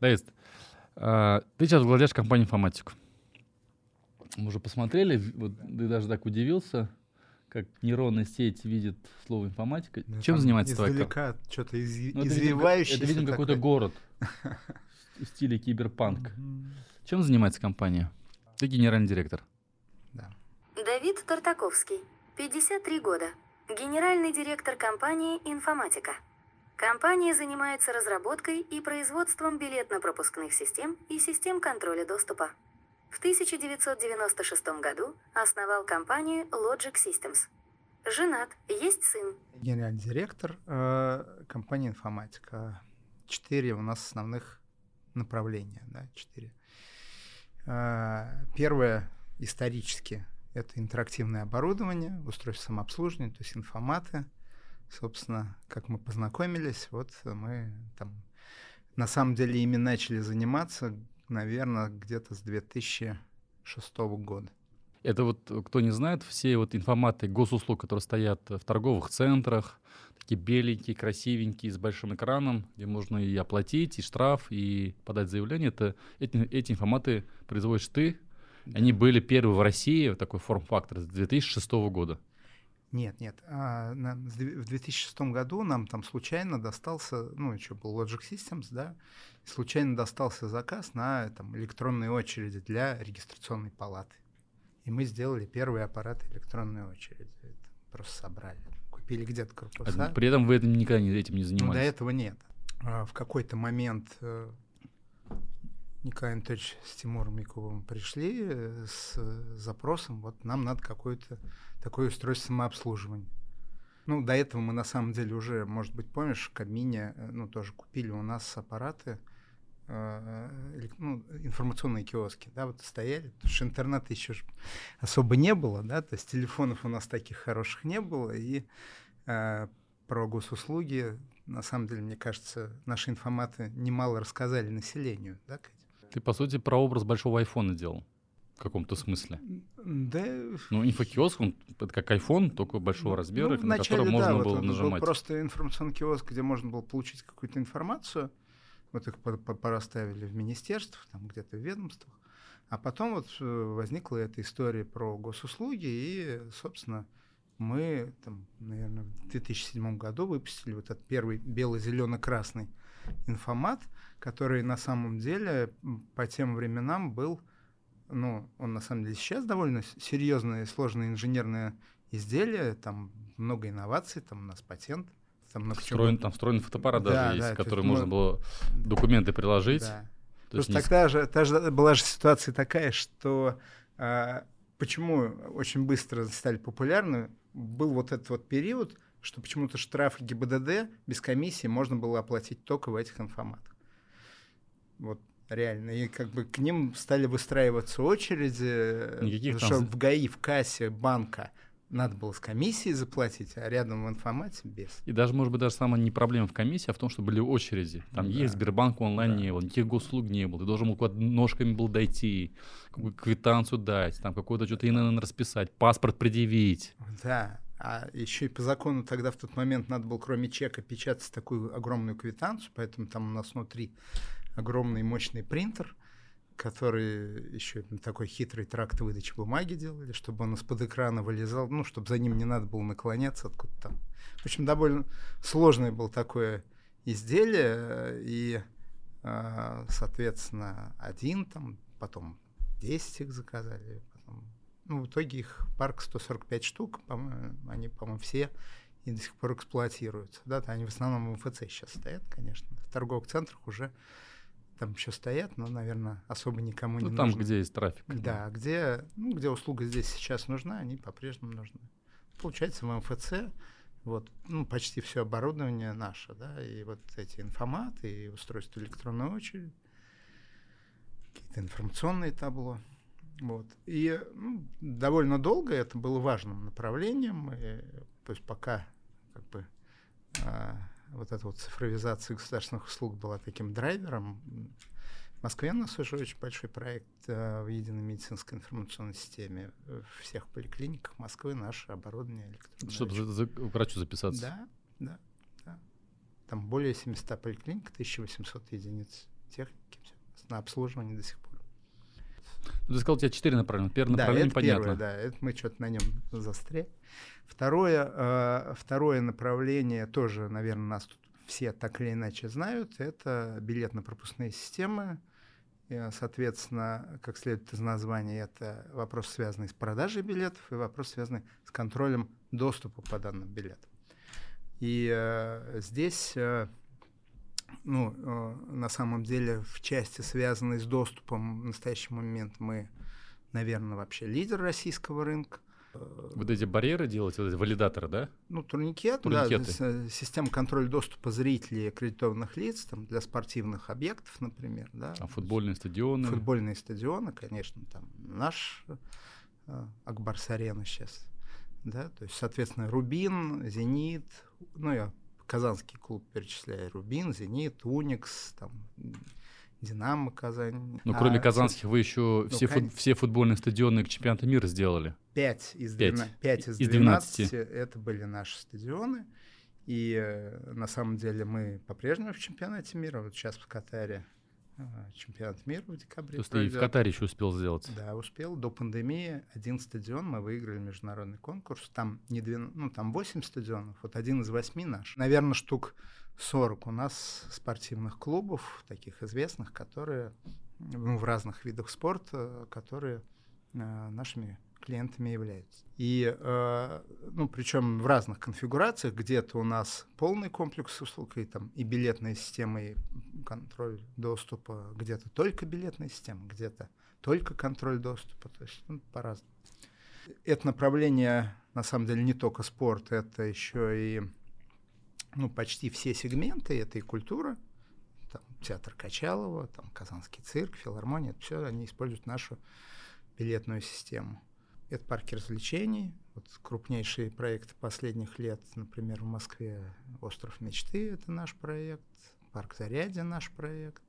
Давид, а, ты сейчас владеешь компанией «Информатик». Мы уже посмотрели, вот ты даже так удивился, как нейронная сеть видит слово информатика. Ну, Чем занимается твоя Издалека что-то из, Ну, извивающееся. это, видимо, какой-то город в стиле киберпанк. Чем занимается компания? Ты генеральный директор. Да. Давид Тартаковский, 53 года, генеральный директор компании «Информатика». Компания занимается разработкой и производством билетно-пропускных систем и систем контроля доступа. В 1996 году основал компанию Logic Systems. Женат, есть сын. Генеральный директор э, компании «Информатика». Четыре у нас основных направления, да, четыре. Э, Первое исторически это интерактивное оборудование, устройство самообслуживания, то есть информаты. Собственно, как мы познакомились, вот мы там на самом деле ими начали заниматься, наверное, где-то с 2006 года. Это вот, э, кто не знает, все вот информаты госуслуг, которые стоят в торговых центрах, такие беленькие, красивенькие, с большим экраном, где можно и оплатить, и штраф, и подать заявление, это, эти, эти информаты производишь ты. Они были первые в России, вот такой форм-фактор, с 2006 года. Нет, нет. а, на- в 2006 году нам там случайно достался, ну, еще был Logic Systems, да, случайно достался заказ на там, электронные очереди для регистрационной палаты. И мы сделали первые аппараты электронной очереди. Это просто собрали. Купили где-то корпуса. А При этом вы этим никогда этим не Ну, до занимались. этого нет. А, В какой-то момент э, Николай Анатольевич с Тимуром Яковым пришли э, с э, запросом, вот нам надо какое-то такое устройство самообслуживания. Ну, до этого мы на самом деле уже, может быть, помнишь, в Кабмине, э, ну, тоже купили у нас аппараты, э, элек- ну, информационные киоски, да, вот стояли, потому что интернета еще особо не было, да, то есть телефонов у нас таких хороших не было, и э, про госуслуги, на самом деле, мне кажется, наши информаты немало рассказали населению, да, Катя? Ты, по сути, прообраз большого айфона делал каком-то смысле. Да, Ну, инфокиоск, он это как iPhone, только большого размера, ну, на вначале, котором можно да, вот было он был нажимать. просто информационный киоск, где можно было получить какую-то информацию. Вот их по- по- порасставили в министерствах, там где-то в ведомствах. А потом вот э, возникла эта история про госуслуги, и, собственно, мы, там, наверное, в 2007 году выпустили вот этот первый бело-зелено-красный информат, который на самом деле по тем временам был, ну, он на самом деле сейчас довольно серьезное и сложное инженерное изделие, там много инноваций, там у нас патент, там много чего. Встроен, там встроенный фотоаппарат Да, даже да, есть, который есть можно мы- было документы приложить. Да. То есть Просто с- тогда же, та же была же ситуация такая, что а, почему очень быстро стали популярны, был вот этот вот период, что почему-то штрафы ГИБДД без комиссии можно было оплатить только в этих информатах. Вот реально. И как бы к ним стали выстраиваться очереди, Никаких потому там что в ГАИ, в кассе банка надо было с комиссией заплатить, а рядом в информате без. И даже, может быть, даже самая не проблема в комиссии, а в том, что были очереди. Там Да. есть Сбербанк онлайн Да. не было, никаких госуслуг не было. Ты должен был куда-то ножками был дойти, квитанцию дать, там какое-то что-то ИНН расписать, паспорт предъявить. Да, а еще и по закону тогда в тот момент надо было кроме чека печатать такую огромную квитанцию, поэтому там у нас внутри огромный мощный принтер, который еще такой хитрый тракт выдачи бумаги делали, чтобы он из-под экрана вылезал, ну, чтобы за ним не надо было наклоняться откуда-то там. В общем, довольно сложное было такое изделие, э, и, э, соответственно, один там, потом 10 их заказали, потом ну, в итоге их парк 145 штук, по-моему, они, по-моему, все и до сих пор эксплуатируются. Да, они в основном в МФЦ сейчас стоят, конечно. В торговых центрах уже там еще стоят, но, наверное, особо никому Ну, не там, нужны. где есть трафик. Да, где, ну, где услуга здесь сейчас нужна, они по-прежнему нужны. Получается, в МФЦ вот, ну, почти все оборудование наше, да, и вот эти информаты, и устройства электронной очереди, какие-то информационные табло. Вот. И ну, довольно долго это было важным направлением. И, то есть пока как бы, а, вот эта вот цифровизация государственных услуг была таким драйвером, в Москве у нас уже очень большой проект а, в единой медицинской информационной системе. В всех поликлиниках Москвы наше оборудование электронное. Чтобы за- за- к врачу записаться. Да, да, да. Там более 700 поликлиник, 1800 единиц техники, на обслуживание до сих пор. Ты сказал, у тебя четыре направления. Первое да, направление это понятно. Первое, да, это мы что-то на нем застряли. Второе, э, второе направление тоже, наверное, нас тут все так или иначе знают, это билетно-пропускные системы. И, соответственно, как следует из названия, это вопрос, связанный с продажей билетов и вопрос, связанный с контролем доступа по данным билетам. И э, здесь, э, ну, э, на самом деле, в части, связанной с доступом в настоящий момент, мы, наверное, вообще лидер российского рынка. Вот эти барьеры делать, вот эти валидаторы, да? Ну, турникет, Турникеты. да, система контроля доступа зрителей и аккредитованных лиц там, для спортивных объектов, например. Да, А футбольные стадионы? Футбольные стадионы, конечно, там наш э, Акбарс-арена сейчас. Да, то есть, соответственно, Рубин, Зенит, ну, я казанский клуб перечисляю, Рубин, Зенит, Уникс, там, Динамо Казань. Ну, А, кроме казанских, вы еще ну, все, фут- все футбольные стадионы к чемпионату мира сделали. 5 из, Пять. 12, пять из Из 12, 12. это были наши стадионы. И э, на самом деле мы по-прежнему в чемпионате мира. Вот сейчас в Катаре чемпионат мира в декабре. То есть ты и в. Катаре еще успел сделать. Да, успел. До пандемии один стадион мы выиграли международный конкурс. Там не 12, ну там 8 стадионов, вот один из восьми наш. Наверное, штук 40 у нас спортивных клубов, таких известных, которые ну, в разных видах спорта, которые э, нашими клиентами являются. И, э, ну, причем в разных конфигурациях, где-то у нас полный комплекс услуг, и там и билетная система, и контроль доступа, где-то только билетная система, где-то только контроль доступа, то есть ну, по-разному. Это направление, на самом деле, не только спорт, это еще и ну, почти все сегменты, это и культура, там, театр Качалова, там, Казанский цирк, филармония, это все они используют нашу билетную систему. Это парки развлечений, вот крупнейшие проекты последних лет, например, в Москве «Остров мечты» — это наш проект, парк Зарядье — наш проект.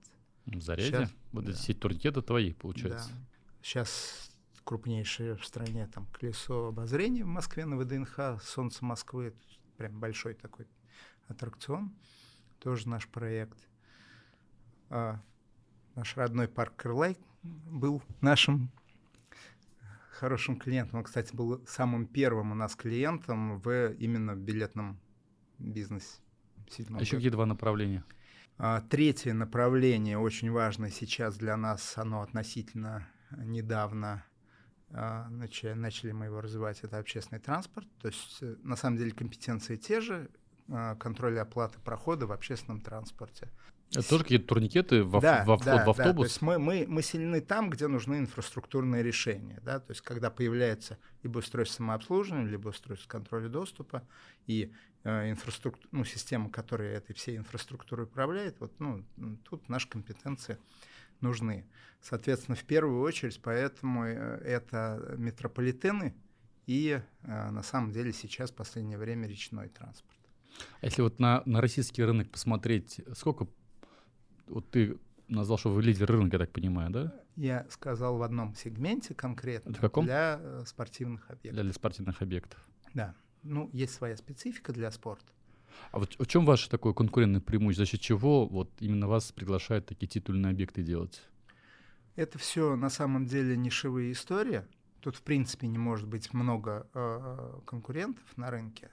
В Заряде? Щас, вот да. эти сеть турникеты твои, получается. Да. Сейчас крупнейшее в стране там колесо обозрения в Москве на ВДНХ, Солнце Москвы, прям большой такой аттракцион, тоже наш проект. А, наш родной парк Крылай был нашим хорошим клиентом. Он, кстати, был самым первым у нас клиентом в именно билетном бизнесе. А еще какие два направления? А, Третье направление, очень важное сейчас для нас, оно относительно недавно а, начали, начали мы его развивать, это общественный транспорт. То есть, э, на самом деле, компетенции те же, а, контроль оплаты прохода в общественном транспорте. Это тоже какие-то турникеты во, Да, во вход да, в да, то автобус? есть мы, мы, мы сильны там, где нужны инфраструктурные решения. Да? То есть когда появляется либо устройство самообслуживания, либо устройство контроля доступа, и э, инфраструкту- ну, система, которая этой всей инфраструктурой управляет, вот, ну, тут наши компетенции нужны. Соответственно, в первую очередь, поэтому э, это метрополитены и, э, на самом деле, сейчас в последнее время речной транспорт. А если вот на, на российский рынок посмотреть, сколько... Вот ты назвал, что вы лидер рынка, я так понимаю, да? Я сказал в одном сегменте конкретно Это каком? для э, спортивных объектов. Для, для спортивных объектов. Да. Ну, есть своя специфика для спорта. А вот в чем ваше такое конкурентное преимущество? За счет чего вот именно вас приглашают такие титульные объекты делать? Это все на самом деле нишевые истории. Тут, в принципе, не может быть много э, конкурентов на рынке,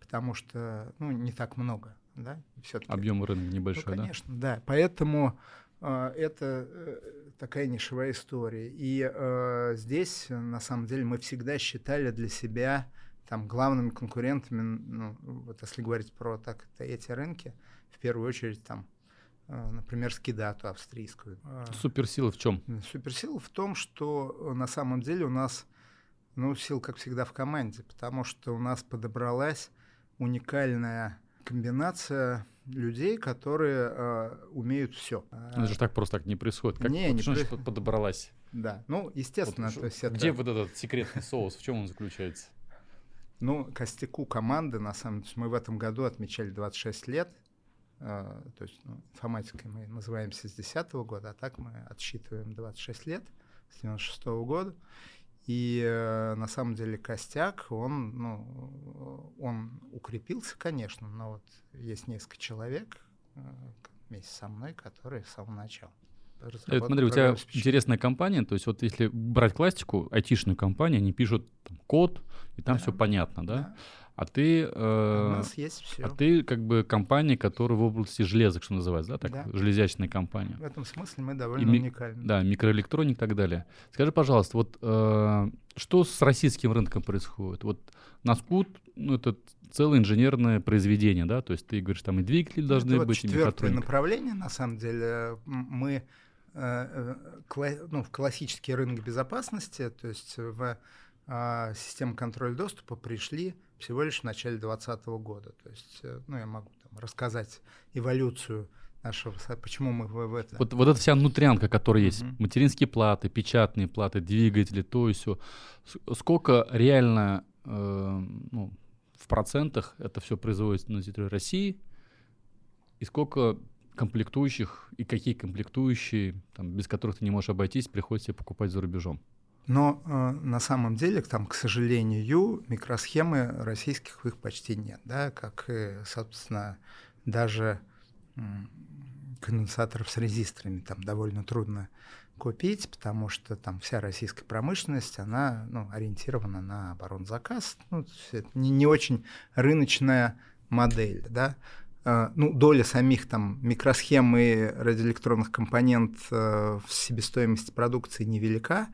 потому что, ну, не так много, да, все-таки. Объем рынка Ну, небольшой, да? конечно, да. Поэтому э, это э, такая нишевая история. И э, здесь, на самом деле, мы всегда считали для себя там главными конкурентами, ну, вот если говорить про так эти рынки, в первую очередь там, э, например, скидату австрийскую. Э, Суперсила в чем? Суперсила в том, что э, на самом деле у нас, ну, сил, как всегда, в команде, потому что у нас подобралась уникальная комбинация людей, которые э, умеют все. Ну, Это же так просто так не происходит. Как, Не, вот не что значит при- под- подобралась? Да, ну, естественно, Вот то есть это, Где вот этот секретный соус? В чем он заключается? ну, костяку команды, на самом деле, мы в этом году отмечали 26 лет, э, то есть ну, информатикой мы называемся с 10 года, а так мы отсчитываем 26 лет, с 96 года. И э, на самом деле костяк, он, ну, он укрепился, конечно, но вот есть несколько человек, э, вместе со мной, которые с самого начала. Это, смотри, у тебя интересная компания, то есть вот если брать классику, айтишную компанию, они пишут там, код, и там да. все понятно, да? да. А ты, э, у нас есть все. а ты как бы компания, которая в области железок, что называется, да, так да. железячная компания. В этом смысле мы довольно и, уникальны. Да, микроэлектроник и так далее. Скажи, пожалуйста, вот э, что с российским рынком происходит? Вот Наскут, ну это целое инженерное произведение, да, то есть ты говоришь, там и двигатели должны это быть, вот четвертое направление, на самом деле, мы э, э, ну, в классический рынок безопасности, то есть в э, систему контроля доступа пришли всего лишь в начале 2020 года. То есть, э, ну, я могу там, рассказать эволюцию нашего, почему мы в, в это... Вот, вот эта вся внутрянка, которая есть, uh-huh. материнские платы, печатные платы, двигатели, то и все. Сколько реально, э, ну, в процентах это все производится на территории России, и сколько комплектующих, и какие комплектующие, там, без которых ты не можешь обойтись, приходится покупать за рубежом? Но э, на самом деле, там, к сожалению, микросхемы российских их почти нет, да, как собственно, даже конденсаторов с резисторами там довольно трудно купить, потому что там вся российская промышленность, она ну, ориентирована на оборонзаказ. Ну, это не, не очень рыночная модель, да. Э, ну, доля самих там микросхем и радиоэлектронных компонент э, в себестоимости продукции невелика,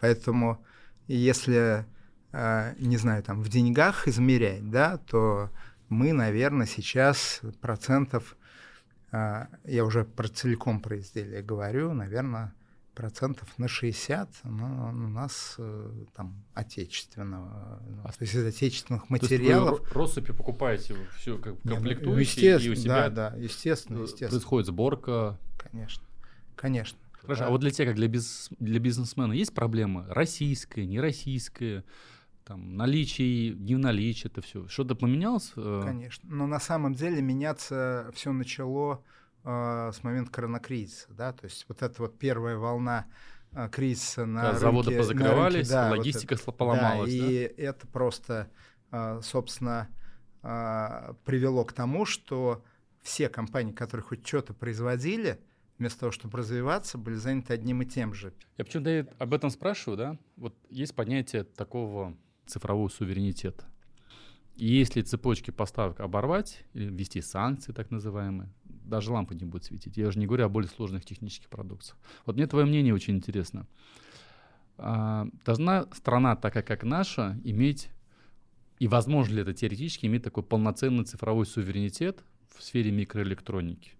Поэтому если, э, не знаю, там в деньгах измерять, да, то мы, наверное, сейчас процентов, э, я уже про целиком про изделие говорю, наверное, процентов на 60 ну, у нас э, там отечественного, ну, а, то есть из отечественных материалов. То есть вы россыпи покупаете все как комплектующие, ну, и у себя да, да, естественно, естественно. происходит сборка. Конечно, конечно. Хорошо, да. а вот для тебя, как для, бизнес, для бизнесмена, есть проблема российская, нероссийская, там, наличие, не наличие, это все. Что-то поменялось? Э? Конечно. Но на самом деле меняться все начало э, с момента коронакризиса, да, то есть вот эта вот первая волна э, кризиса на да, рынке, заводы позакрывались, рынке, да, логистика вот поломалась. Да, да, и это просто, э, собственно, э, привело к тому, что все компании, которые хоть что-то производили, вместо того, чтобы развиваться, были заняты одним и тем же. Я почему-то об этом спрашиваю, да? Вот есть понятие такого цифрового суверенитета. И если цепочки поставок оборвать ввести санкции так называемые, даже лампы не будет светить. Я уже не говорю о более сложных технических продуктах. Вот мне твое мнение очень интересно. А, должна страна, такая как наша, иметь, и возможно ли это теоретически, иметь такой полноценный цифровой суверенитет в сфере микроэлектроники?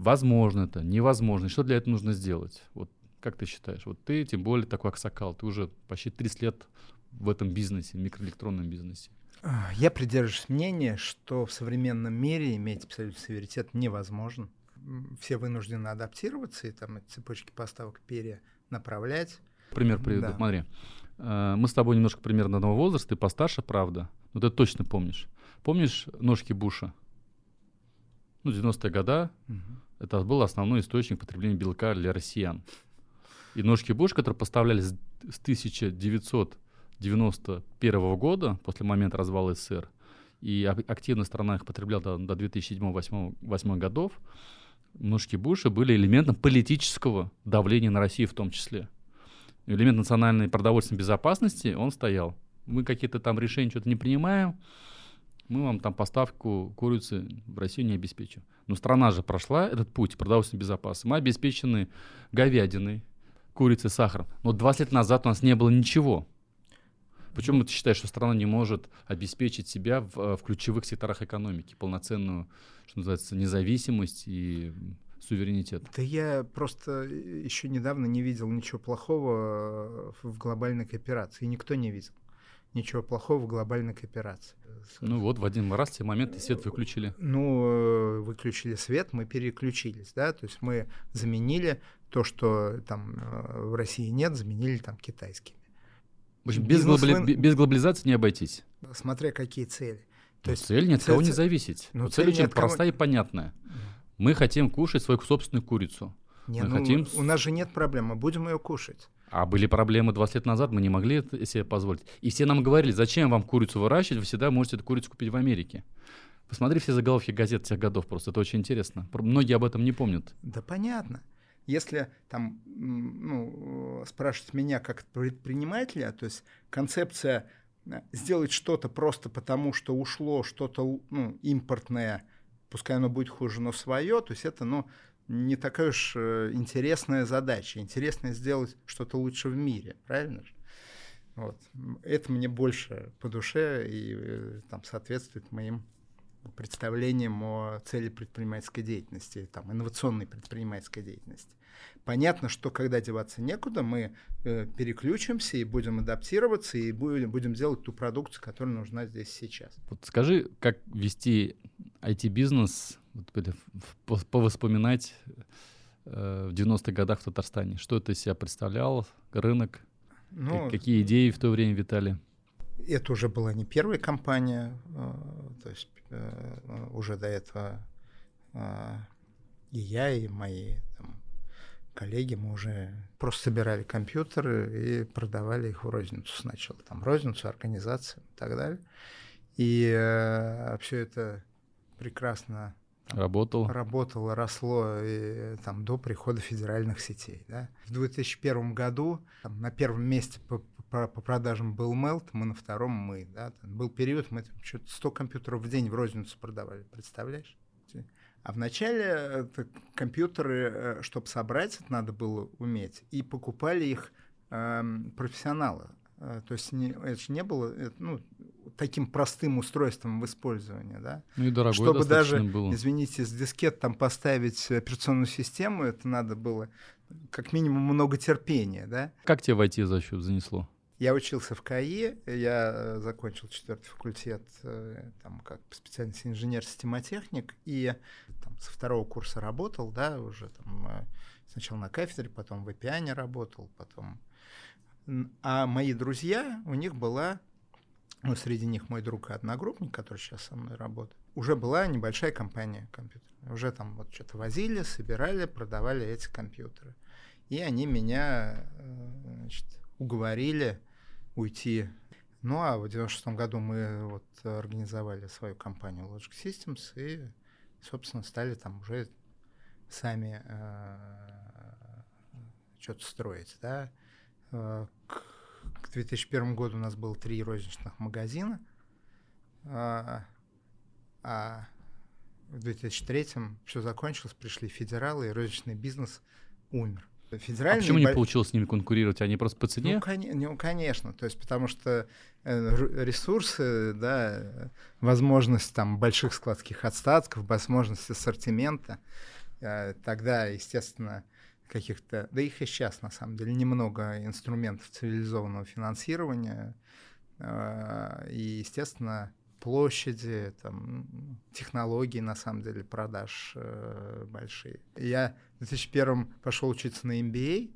Возможно это, невозможно. Что для этого нужно сделать? Вот как ты считаешь? Вот ты, тем более такой аксакал, ты уже почти 30 лет в этом бизнесе, в микроэлектронном бизнесе. Я придерживаюсь мнения, что в современном мире иметь абсолютный суверенитет невозможно. Все вынуждены адаптироваться и там эти цепочки поставок перенаправлять. Пример приведу. Да. Смотри, э, мы с тобой немножко примерно одного возраста, ты постарше, правда, но ты точно помнишь. Помнишь ножки Буша? Ну, 90-е годы. Угу. Это был основной источник потребления белка для россиян. И ножки Буш, которые поставлялись с 1991 года, после момента развала СССР, и активно страна их потребляла до, до 2007-2008 годов, ножки Буша были элементом политического давления на Россию в том числе. Элемент национальной продовольственной безопасности, он стоял. Мы какие-то там решения что-то не принимаем, мы вам там поставку курицы в Россию не обеспечим. Но страна же прошла этот путь продовольственной безопасности. Мы обеспечены говядиной, курицей, сахаром. Но 20 лет назад у нас не было ничего. Почему ты считаешь, что страна не может обеспечить себя в, э, в ключевых секторах экономики, полноценную, что называется, независимость и суверенитет? Да я просто еще недавно не видел ничего плохого в глобальной кооперации. Никто не видел ничего плохого в глобальной кооперации. Ну вот в один раз те моменты свет выключили. Ну, э, выключили свет, мы переключились, да, то есть мы заменили то, что там э, в России нет, заменили там китайскими. В общем, без, глобали... вы... без глобализации не обойтись. Смотря какие цели. То ну, есть цель ни от кого не зависеть. Ну, цель, цель очень кого... простая и понятная. Мы хотим кушать свою собственную курицу. Не, мы ну, хотим... У нас же нет проблемы, будем ее кушать. А были проблемы 20 лет назад, мы не могли это себе позволить. И все нам говорили, зачем вам курицу выращивать, вы всегда можете эту курицу купить в Америке. Посмотри все заголовки газет тех годов просто, это очень интересно. Многие об этом не помнят. Да понятно. Если там ну, спрашивать меня как предпринимателя, то есть концепция э, сделать что-то просто потому, что ушло что-то ну, импортное, пускай оно будет хуже, но свое, то есть это ну, не такая уж э, интересная задача. Интересно сделать что-то лучше в мире, правильно же? Вот. Это мне больше по душе и э, там, соответствует моим представлением о цели предпринимательской деятельности, там, инновационной предпринимательской деятельности. Понятно, что когда деваться некуда, мы э, переключимся и будем адаптироваться, и будем, будем делать ту продукцию, которая нужна здесь сейчас. Вот скажи, как вести IT-бизнес, повоспоминать э, в 90-х годах в Татарстане? Что это из себя представлял, рынок? Ну, Какие идеи в то время витали? Это уже была не первая компания, э, то есть э, уже до этого и я, и мои там, коллеги, мы уже просто собирали компьютеры и продавали их в розницу сначала. Там розницу, организации и так далее. И все это прекрасно Работал. Работало, росло и, там, до прихода федеральных сетей. Да. В 2001 году там, на первом месте по, по, по продажам был Melt, мы на втором мы. Да. Там был период, мы что-то 100 компьютеров в день в розницу продавали, представляешь? А вначале это компьютеры, э, чтобы собрать, это надо было уметь, и покупали их э, профессионалы. Э, то есть не, это же не было это, ну, таким простым устройством в использовании, да? Ну и дорогой Чтобы даже, было. извините, с дискет там поставить операционную систему, это надо было как минимум много терпения, да? Как тебе войти за счет занесло? Я учился в КАИ, я э, закончил четвертый факультет, э, там, как специальность инженер-системотехник, и там, со второго курса работал, да, уже там сначала на кафедре, потом в ЭПИАНе работал, потом а мои друзья, у них была, ну, среди них мой друг и одногруппник, который сейчас со мной работает, уже была небольшая компания компьютерная. Уже там вот что-то возили, собирали, продавали эти компьютеры. И они меня э, значит, уговорили уйти. Ну, а в 96 году мы вот организовали свою компанию Logic Systems и, собственно, стали там уже сами э, что-то строить, да. Э, к 2001 году у нас было три розничных магазина, а, а в 2003 все закончилось, пришли федералы, и розничный бизнес умер. Федеральный а почему не получилось с ними конкурировать? Они просто по цене? Ну, кон- ну, конечно. То есть, потому что э, ресурсы, да, возможность там больших складских отстатков, возможность ассортимента, э, тогда, естественно, каких-то, да их и сейчас на самом деле немного инструментов цивилизованного финансирования, а, и, естественно, площади, там, технологии, на самом деле, продаж э, большие. Я в 2001 пошел учиться на MBA,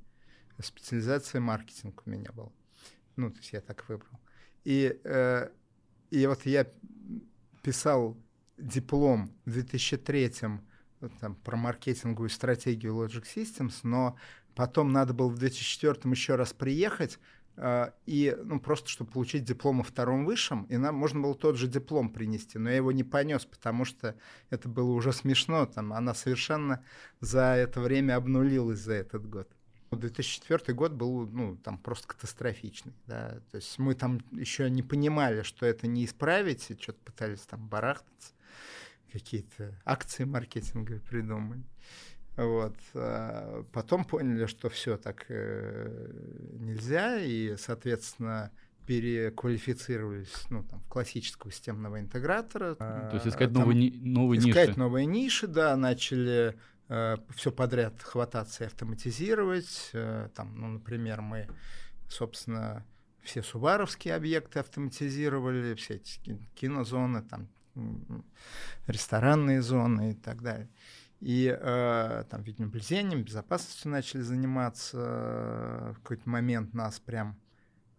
специализация маркетинг у меня была. Ну, то есть я так выбрал. И, э, и вот я писал диплом в 2003 там, про маркетинговую стратегию Logic Systems, но потом надо было в 2004 еще раз приехать, Uh, и ну, просто чтобы получить диплом о втором высшем, и нам можно было тот же диплом принести, но я его не понес, потому что это было уже смешно, там она совершенно за это время обнулилась за этот год. 2004 год был ну, там просто катастрофичный. Да? То есть мы там еще не понимали, что это не исправить, и что-то пытались там барахтаться какие-то акции маркетинговые придумали. Вот. А потом поняли, что все так э, нельзя, и, соответственно, переквалифицировались ну, там, в классического системного интегратора. То есть искать там, новые, новые искать ниши. Искать новые ниши, да, начали э, все подряд хвататься и автоматизировать. Э, там, ну, например, мы, собственно, все субаровские объекты автоматизировали, все эти кинозоны, там, ресторанные зоны и так далее. И э, там видеонаблюдением, безопасностью начали заниматься. В какой-то момент нас прям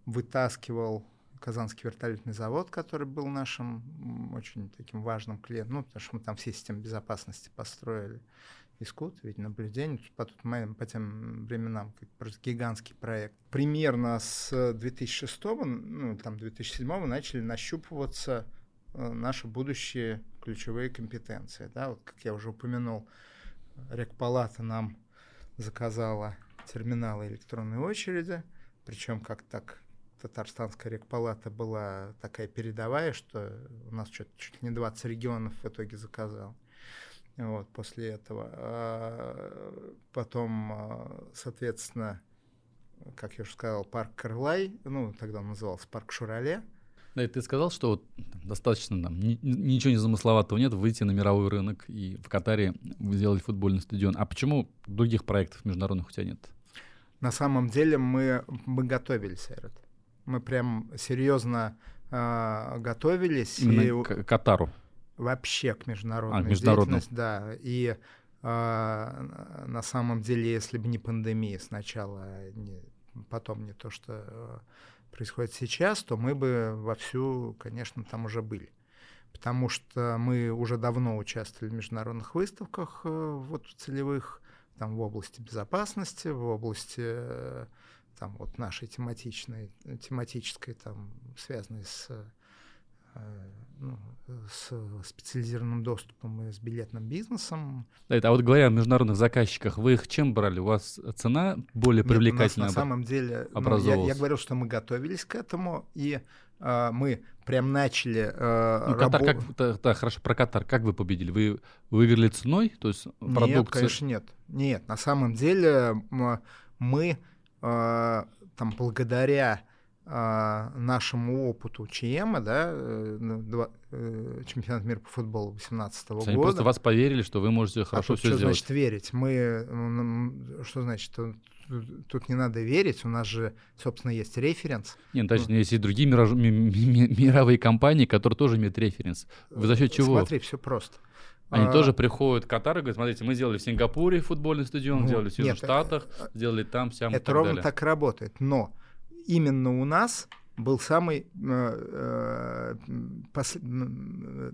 вытаскивал Казанский вертолетный завод, который был нашим очень таким важным клиентом, ну, потому что мы там все системы безопасности построили. Искут, видеонаблюдение, по, тот момент, по тем временам, как просто гигантский проект. Примерно с 2006, ну, там, 2007 начали нащупываться наши будущие ключевые компетенции. Да, вот, как я уже упомянул, Рекпалата нам заказала терминалы электронной очереди, причем как так Татарстанская рекпалата была такая передовая, что у нас чуть, чуть не 20 регионов в итоге заказал. Вот, после этого. А потом, а, соответственно, как я уже сказал, парк Карлай, ну, тогда он назывался парк Шурале. Да, и ты сказал, что вот достаточно там ни, ничего не замысловатого нет, выйти на мировой рынок и в Катаре сделать футбольный стадион. А почему других проектов международных у тебя нет? На самом деле мы, мы готовились, Эрот. Мы прям серьезно э, готовились. Именно и... к Катару? Вообще к международной а, деятельности, да. И э, на самом деле, если бы не пандемия сначала, не, потом не то, что э, происходит сейчас, то мы бы вовсю, конечно, там уже были. Потому что мы уже давно участвовали в международных выставках э, вот целевых, там в области безопасности, в области э, там вот нашей тематичной, тематической, там, связанной с, э, ну, с специализированным доступом и с билетным бизнесом. А вот говоря о международных заказчиках, вы их чем брали? У вас цена более Нет, привлекательная? на самом деле, ну, я, я говорил, что мы готовились к этому, и э, мы прям начали э, ну, Катар, рабо... как, да, да, хорошо, про Катар, как вы победили? Вы выиграли ценой? То есть продукция... Нет, конечно, нет. Нет, на самом деле мы а, там благодаря нашему опыту ЧМ, да, э, э, чемпионат мира по футболу 2018 года. Они просто вас поверили, что вы можете а хорошо а все что сделать. значит верить? Мы, что значит, тут не надо верить, у нас же, собственно, есть референс. Нет, ну, точнее, есть и другие мировые компании, которые тоже имеют референс. Вы за счет чего? Смотри, все просто. Они а... тоже приходят в Катар и говорят, смотрите, мы сделали в Сингапуре футбольный стадион, ну, сделали в Соединенных Штатах, э, сделали там, сям Это так ровно далее. так работает, но именно у нас был самый, э, э, пос, э,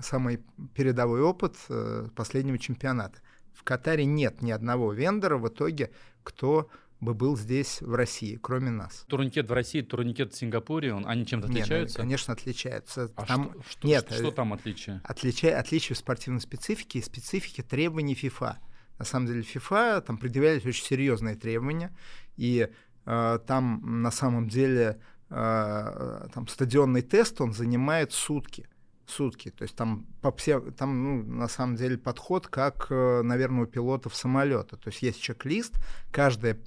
самый передовой опыт э, последнего чемпионата. В Катаре нет ни одного вендора в итоге, кто бы был здесь, в России, кроме нас. Турникет в России, турникет в Сингапуре, он, они чем-то отличаются? Нет, конечно, отличаются. А там, что, что, нет, что, там отличие? Отличие, отличие в спортивной специфике и специфике требований ФИФА. На самом деле ФИФА там предъявлялись очень серьезные требования, и там на самом деле э, там стадионный тест, он занимает сутки сутки. То есть там, по все, там ну, на самом деле подход, как, э, наверное, у пилотов самолета. То есть есть чек-лист, каждая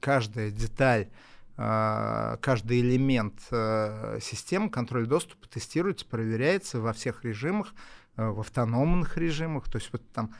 каждая деталь, каждый элемент системы контроля доступа тестируется, проверяется во всех режимах, в автономных режимах. То есть вот там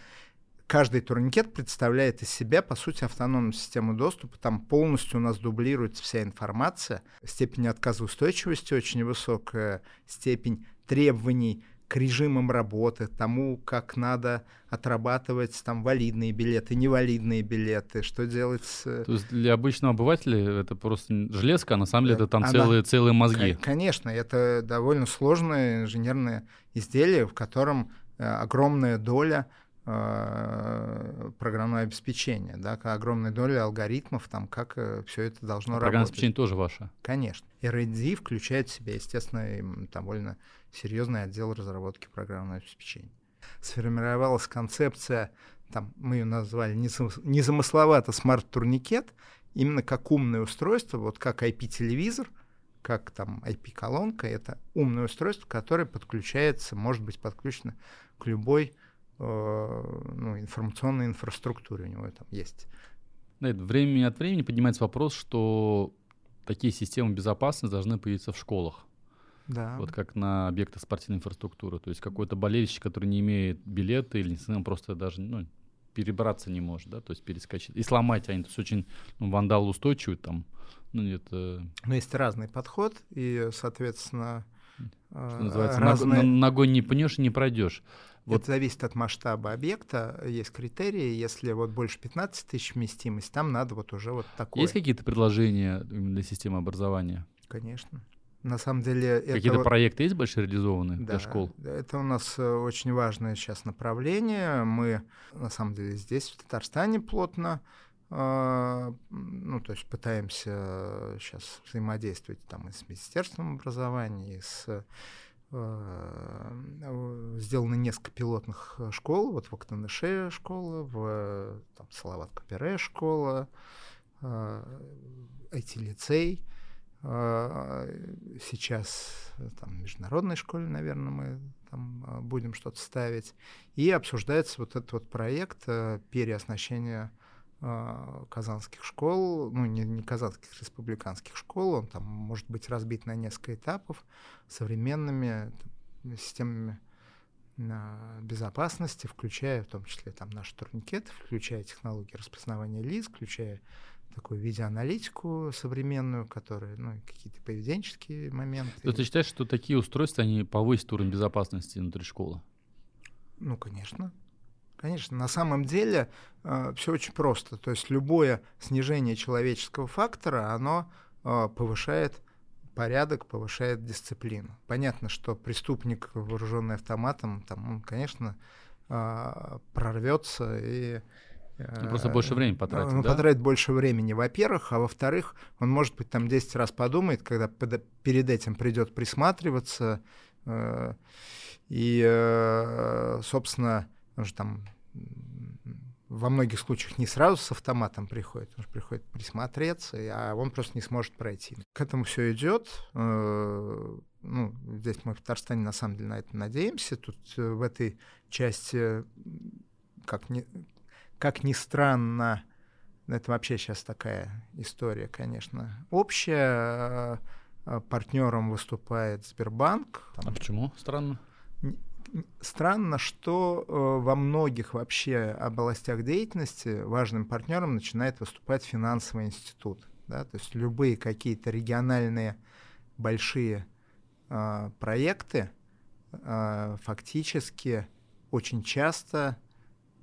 каждый турникет представляет из себя, по сути, автономную систему доступа. Там полностью у нас дублируется вся информация. Степень отказоустойчивости очень высокая, степень требований к режимам работы, тому, как надо отрабатывать там валидные билеты, невалидные билеты, что делать с... То есть для обычного обывателя это просто железка, а на самом деле это там Она... целые, целые мозги. Конечно, это довольно сложное инженерное изделие, в котором э, огромная доля э, программное обеспечение, да, огромная доля алгоритмов, там, как э, все это должно а работать. Программное обеспечение тоже ваше? Конечно. R&D включает в себя, естественно, довольно серьезный отдел разработки программного обеспечения. Сформировалась концепция, там, мы ее назвали незамысловато смарт-турникет, именно как умное устройство, вот как IP-телевизор, как там IP-колонка, это умное устройство, которое подключается, может быть подключено к любой э, ну, информационной инфраструктуре у него там есть. Да, время от времени поднимается вопрос, что такие системы безопасности должны появиться в школах. Да. Вот как на объектах спортивной инфраструктуры. То есть какой-то болельщик, который не имеет билета или он просто даже ну, перебраться не может, да, то есть перескочить. И сломать они, то есть очень ну, вандал устойчивый там. Ну, это... Но есть разный подход, и, соответственно, что называется, разные... ног, ногой не пнешь и не пройдешь. Вот. Это зависит от масштаба объекта. Есть критерии. Если вот больше 15 тысяч вместимость, там надо вот уже вот такое. Есть какие-то предложения для системы образования? Конечно. На самом деле... Какие-то это... проекты есть больше реализованы да, для школ? Это у нас э, очень важное сейчас направление. Мы, на самом деле, здесь, в Татарстане, плотно э, ну, то есть пытаемся сейчас взаимодействовать там и с Министерством образования, и с э, сделано несколько пилотных школ. Вот в Актанеше школа, в там, Салават Капере школа, IT-лицей. Сейчас там, в международной школе, наверное, мы там будем что-то ставить. И обсуждается вот этот вот проект переоснащения казанских школ, ну не, не казанских, республиканских школ, он там может быть разбит на несколько этапов современными там, системами а, безопасности, включая в том числе там наши турникеты, включая технологии распознавания лиц, включая такую видеоаналитику современную, которая, ну, какие-то поведенческие моменты. То ты считаешь, что такие устройства, они повысят уровень безопасности внутри школы? Ну, конечно. Конечно, на самом деле э, все очень просто. То есть любое снижение человеческого фактора, оно э, повышает порядок, повышает дисциплину. Понятно, что преступник, вооруженный автоматом, там, он, конечно, э, прорвется и ну, просто больше времени потратит, Он да? потратит больше времени, во-первых, а во-вторых, он, может быть, там 10 раз подумает, когда перед этим придет присматриваться, э, и, э, собственно, он же там во многих случаях не сразу с автоматом приходит, он же приходит присмотреться, а он просто не сможет пройти. К этому все идет. Э, ну, здесь мы в Татарстане на самом деле на это надеемся. Тут э, в этой части, как ни, как ни странно, это вообще сейчас такая история, конечно, общая. Э, партнером выступает Сбербанк. А почему странно? Странно, что э, во многих вообще областях деятельности важным партнером начинает выступать финансовый институт. Да? То есть любые какие-то региональные большие э, проекты э, фактически очень часто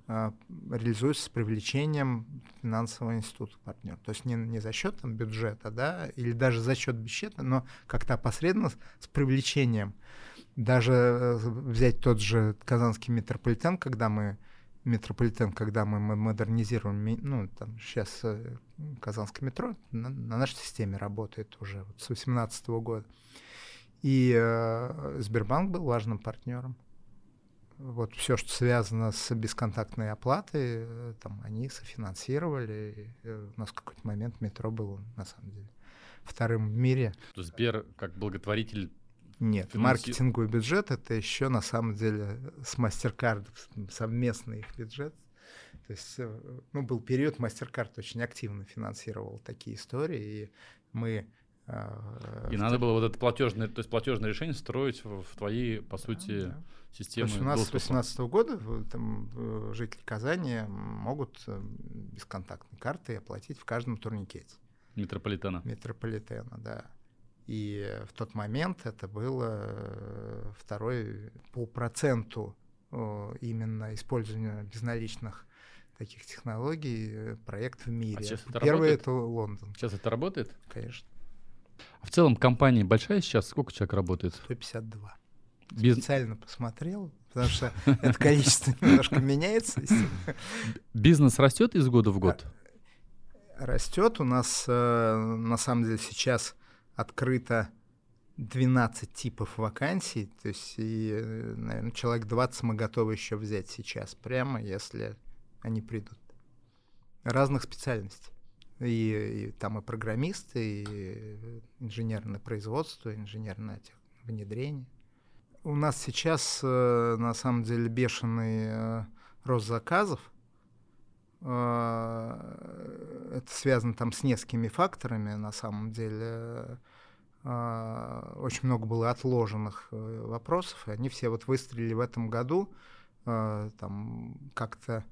э, реализуются с привлечением финансового института партнера. То есть не, не за счет там, бюджета, да, или даже за счет бюджета, но как-то опосредованно с привлечением даже э, взять тот же казанский метрополитен, когда мы метрополитен, когда мы модернизируем, ну, там сейчас э, Казанское метро на, на нашей системе работает уже вот с 2018 года. И э, Сбербанк был важным партнером. Вот все, что связано с бесконтактной оплатой, э, там они софинансировали. И, у нас в какой-то момент метро было, на самом деле, вторым в мире. Сбер как благотворитель нет, Финанси... маркетинговый бюджет это еще на самом деле с MasterCard совместный их бюджет. То есть, э, ну, был период, MasterCard очень активно финансировал такие истории, и мы э, и надо было вот это платежное, то есть платежное решение строить в, в твои, по сути, да. системы. То есть у нас доступа. с 2018 года там, жители Казани могут э, бесконтактной картой оплатить в каждом турникете. Метрополитена. Метрополитена, да. И в тот момент это было э, второй по проценту именно использования безналичных таких технологий э, проект в мире. А сейчас это Первый работает? это Лондон. Сейчас это работает? Конечно. А в целом компания большая сейчас? Сколько человек работает? 152. Без... Специально посмотрел, потому что это количество немножко меняется. Бизнес растет из года в год? Растет. У нас э, на самом деле сейчас открыто 12 типов вакансий, то есть, и, наверное, человек 20 мы готовы еще взять сейчас, прямо, если они придут. Разных специальностей. И, и там и программисты, и инженерное производство, инженерное внедрение. У нас сейчас, э, на самом деле, бешеный э, рост заказов. Э, это связано там с несколькими факторами, на самом деле. Э, очень много было отложенных э, вопросов, и они все вот выстрелили в этом году. Там как-то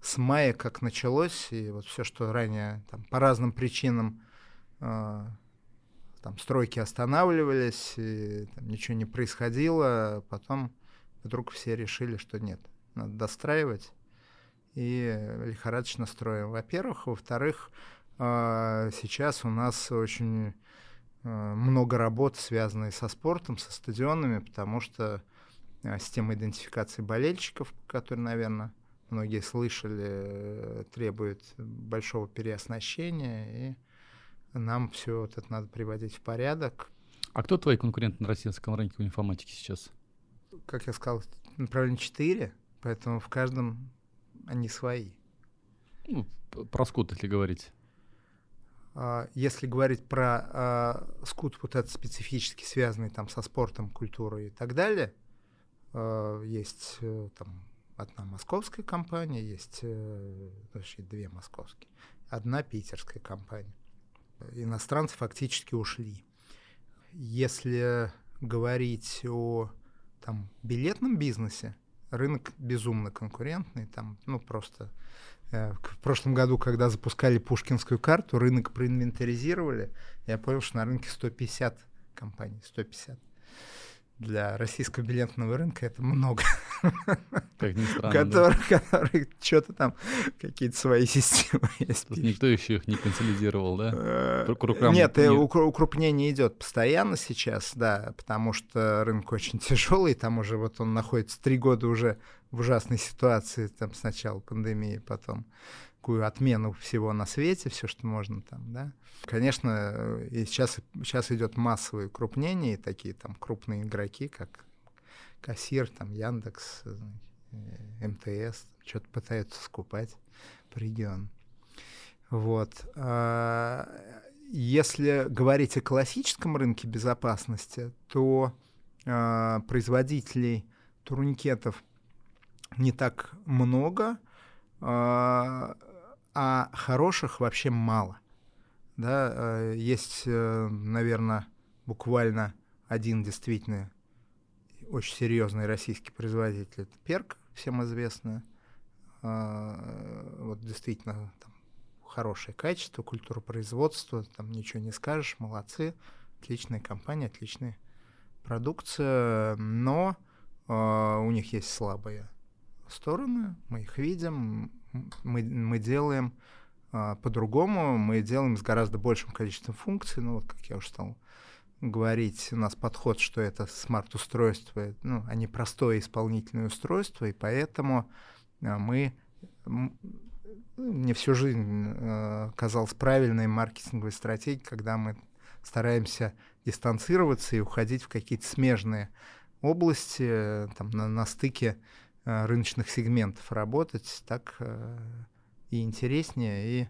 с мая как началось, и вот все, что ранее там, по разным причинам там стройки останавливались, и там, ничего не происходило, потом вдруг все решили, что нет, надо достраивать и лихорадочно строим. Во-первых. Во-вторых, а, сейчас у нас очень а, много работ, связанной со спортом, со стадионами, потому что а, система идентификации болельщиков, которую, наверное, многие слышали, требует большого переоснащения, и нам все вот это надо приводить в порядок. А кто твои конкуренты на российском рынке в информатике сейчас? Как я сказал, направление 4, поэтому в каждом они свои. Ну, про скут, если говорить. А, если говорить про а, скут, вот этот специфически связанный там со спортом, культурой и так далее, а, есть э, там одна московская компания, есть э, точнее, две московские, одна питерская компания. Иностранцы фактически ушли. Если говорить о там, билетном бизнесе, рынок безумно конкурентный, там, ну, просто э, в прошлом году, когда запускали пушкинскую карту, рынок проинвентаризировали, я понял, что на рынке 150 компаний, 150 для российского билетного рынка это много. Как ни странно, которых, да. которых что-то там, какие-то свои системы есть. Никто еще их не консолидировал, да? Э, нет, нет. укрупнение идет постоянно сейчас, да, потому что рынок очень тяжелый, там уже вот он находится три года уже в ужасной ситуации, там сначала пандемии, потом такую отмену всего на свете, все, что можно там, да. Конечно, и сейчас, сейчас идет массовое укрупнение, и такие там крупные игроки, как Кассир, там Яндекс, э, МТС, что-то пытаются скупать по региону. Вот. А, если говорить о классическом рынке безопасности, то а, производителей турникетов не так много, а, хороших вообще мало. Да, э, есть, э, наверное, буквально один действительно очень серьезный российский производитель. Это Перк, всем известно. А, вот действительно там, хорошее качество, культура производства, там ничего не скажешь, молодцы, отличная компания, отличная продукция, но э, у них есть слабые стороны, мы их видим, мы, мы делаем а, по-другому, мы делаем с гораздо большим количеством функций, ну вот как я уже стал говорить, у нас подход, что это смарт-устройство, ну, а не простое исполнительное устройство, и поэтому а, мы мне всю жизнь э, казалась правильной маркетинговой стратегией, когда мы стараемся дистанцироваться и уходить в какие-то смежные области, э, там, на, на стыке Э, рыночных сегментов работать, так э, и интереснее, и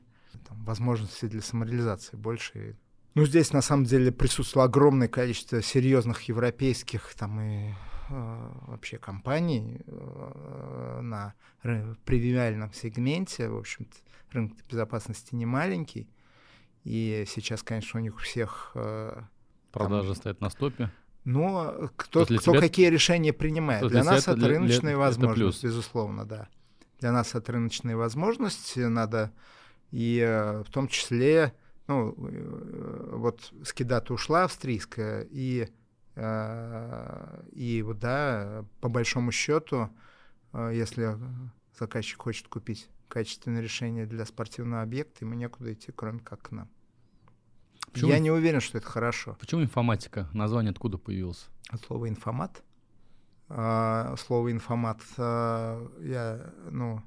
там, возможности для самореализации больше. Ну, здесь на самом деле присутствовало огромное количество серьезных европейских там и э, вообще компаний э, на премиальном сегменте. В общем-то, рынок безопасности не маленький. И сейчас, конечно, у них у всех... Э, Продажи там, стоят на стопе. Но кто, кто тебя... какие решения принимает? Для нас это, это рыночные для... возможности, безусловно, да. Для нас это рыночные возможности, надо и э, в том числе, ну, э, вот Скидата ушла австрийская, и, э, и вот, да, по большому счету, если заказчик хочет купить качественное решение для спортивного объекта, ему некуда идти, кроме как к нам. Почему? Я не уверен, что это хорошо. Почему информатика? Название откуда появилось? От слова информат. А, слово информат а, я, ну,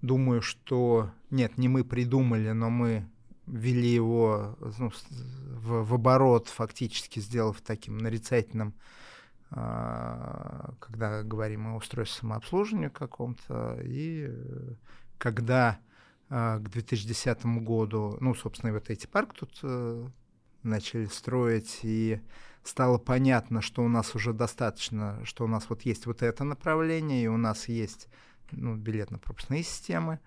думаю, что нет, не мы придумали, но мы ввели его ну, в, в оборот, фактически сделав таким нарицательным, а, когда говорим о устройстве самообслуживания каком-то, и когда а, к 2010 году, ну, собственно, вот эти парк тут э, начали строить, и стало понятно, что у нас уже достаточно, что у нас вот есть вот это направление, и у нас есть ну, билетно-пропускные системы,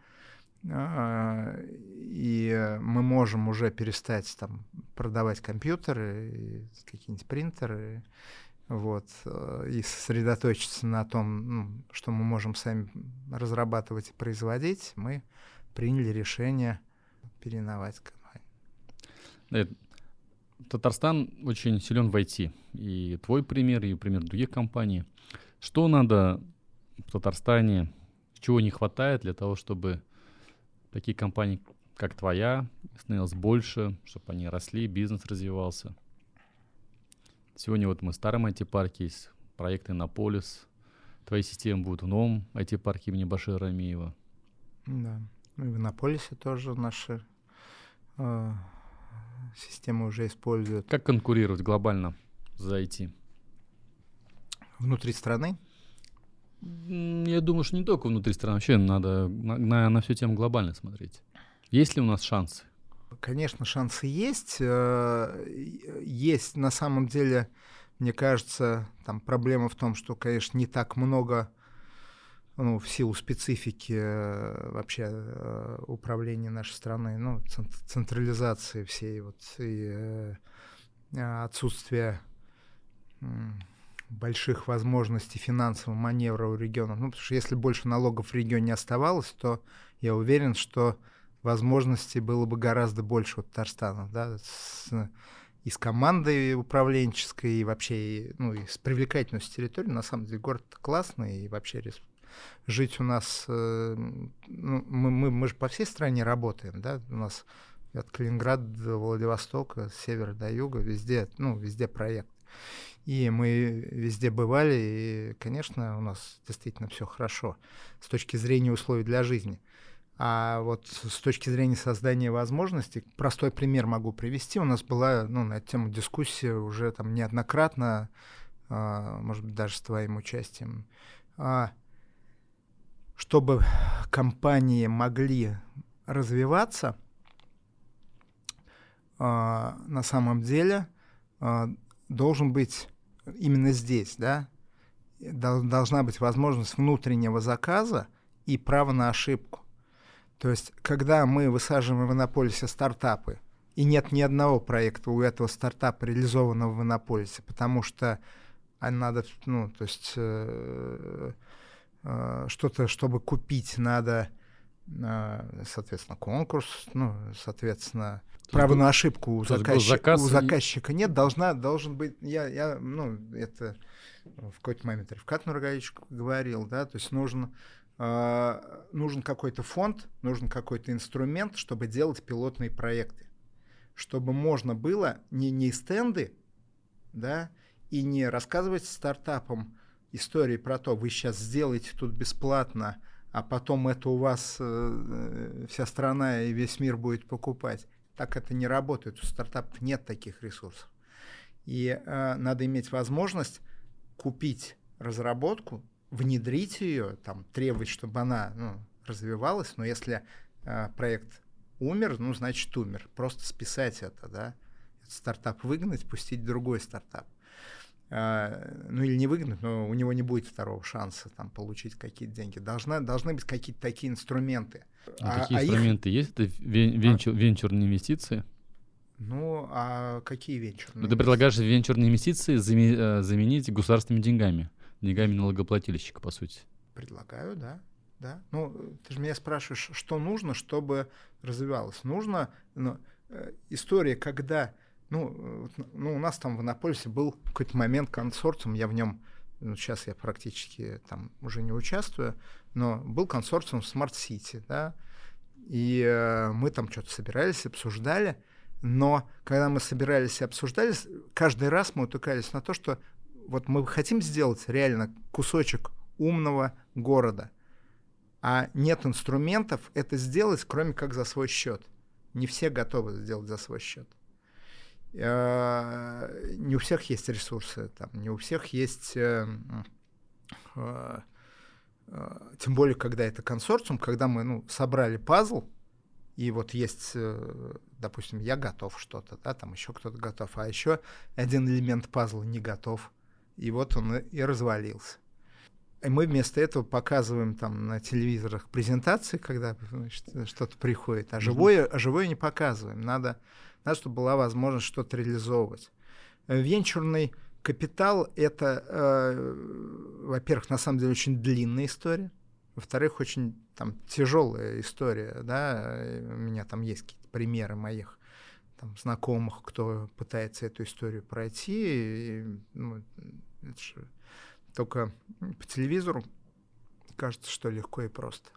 э, и мы можем уже перестать там продавать компьютеры, какие-нибудь принтеры, вот, э, и сосредоточиться на том, ну, что мы можем сами разрабатывать и производить, мы приняли решение переименовать компанию. Татарстан очень силен в IT. И твой пример, и пример других компаний. Что надо в Татарстане, чего не хватает для того, чтобы такие компании, как твоя, становилось больше, чтобы они росли, бизнес развивался? Сегодня вот мы в старом IT-парке, есть проект Иннополис. Твои системы будут в новом IT-парке имени Башира Рамиева. Да. И в Иннополисе тоже наши э, системы уже используют. Как конкурировать глобально? за IT? Внутри страны? Я думаю, что не только внутри страны, вообще надо на, на, на всю тему глобально смотреть. Есть ли у нас шансы? Конечно, шансы есть. Э, есть на самом деле, мне кажется, там проблема в том, что, конечно, не так много ну, в силу специфики э, вообще э, управления нашей страны, ну, централизации всей вот и отсутствия больших возможностей финансового маневра у регионов. Ну, потому что если больше налогов в регионе оставалось, то я уверен, что возможностей было бы гораздо больше у Татарстана, да, с, и с командой управленческой, и вообще, и, ну, и с привлекательностью территории. На самом деле город классный, и вообще жить у нас... Э, ну, мы, мы, мы же по всей стране работаем, да, у нас от Калининграда до Владивостока, с севера до юга, везде, ну, везде проект. И мы везде бывали, и, конечно, у нас действительно все хорошо с точки зрения условий для жизни. А вот с точки зрения создания возможностей, простой пример могу привести. У нас была ну, на эту тему дискуссия уже там неоднократно, а, может быть, даже с твоим участием. А, чтобы компании могли развиваться, а, на самом деле а, должен быть именно здесь, да, должна быть возможность внутреннего заказа и право на ошибку. То есть, когда мы высаживаем в Иннополисе стартапы, и нет ни одного проекта у этого стартапа, реализованного в Иннополисе, потому что надо, ну, то есть э, что-то, чтобы купить, надо, э, соответственно, конкурс, ну, соответственно, право на ошибку у, заказчика, у заказчика нет, должна, должен быть, я, я, ну, это в какой-то момент Ревкат Нургалевич говорил, да, то есть нужно э, нужен какой-то фонд, нужен какой-то инструмент, чтобы делать пилотные проекты, чтобы можно было не, не стенды, да, и не рассказывать стартапам истории про то, вы сейчас сделаете тут бесплатно, а потом это у вас э, вся страна и весь мир будет покупать. Так это не работает. У стартапов нет таких ресурсов. И э, надо иметь возможность купить разработку, внедрить ее, там, требовать, чтобы она ну, развивалась, но если э, проект умер, ну, значит, умер. Просто списать это, да, этот стартап выгнать, пустить другой стартап. Uh, ну или не выгнать, но у него не будет второго шанса там получить какие-то деньги. Должна, должны быть какие-то такие инструменты. А, а, такие а инструменты их... есть? Это венчур, а... венчурные инвестиции? Ну, а какие венчурные? Ну, ты предлагаешь венчурные инвестиции э, заменить государственными деньгами деньгами налогоплательщика, по сути. Предлагаю, да. Да. Ну, ты же меня спрашиваешь, что нужно, чтобы развивалось. Нужно ну, э, история, когда, ну, ну, у нас там в Иннополисе был какой-то момент консорциум, я в нем, ну, сейчас я практически там уже не участвую, но был консорциум Smart City, да, и э, мы там что-то собирались, обсуждали, но когда мы собирались и обсуждали, каждый раз мы утыкались на то, что вот мы хотим сделать реально кусочек умного города, а нет инструментов это сделать, кроме как за свой счет. Не все готовы сделать за свой счет. Э, не у всех есть ресурсы, там, не у всех есть, э, э, тем более, когда это консорциум, когда мы ну, собрали пазл, и вот есть, допустим, я готов что-то, да, там еще кто-то готов, а еще один элемент пазла не готов и вот он и развалился. И мы вместо этого показываем там на телевизорах презентации, когда что-то приходит, а живое, а живое не показываем. Надо, надо, чтобы была возможность что-то реализовывать. Венчурный капитал — это, э, во-первых, на самом деле очень длинная история, во-вторых, очень там тяжелая история, да, у меня там есть какие-то примеры моих там, знакомых, кто пытается эту историю пройти, и, ну, это же только по телевизору кажется, что легко и просто.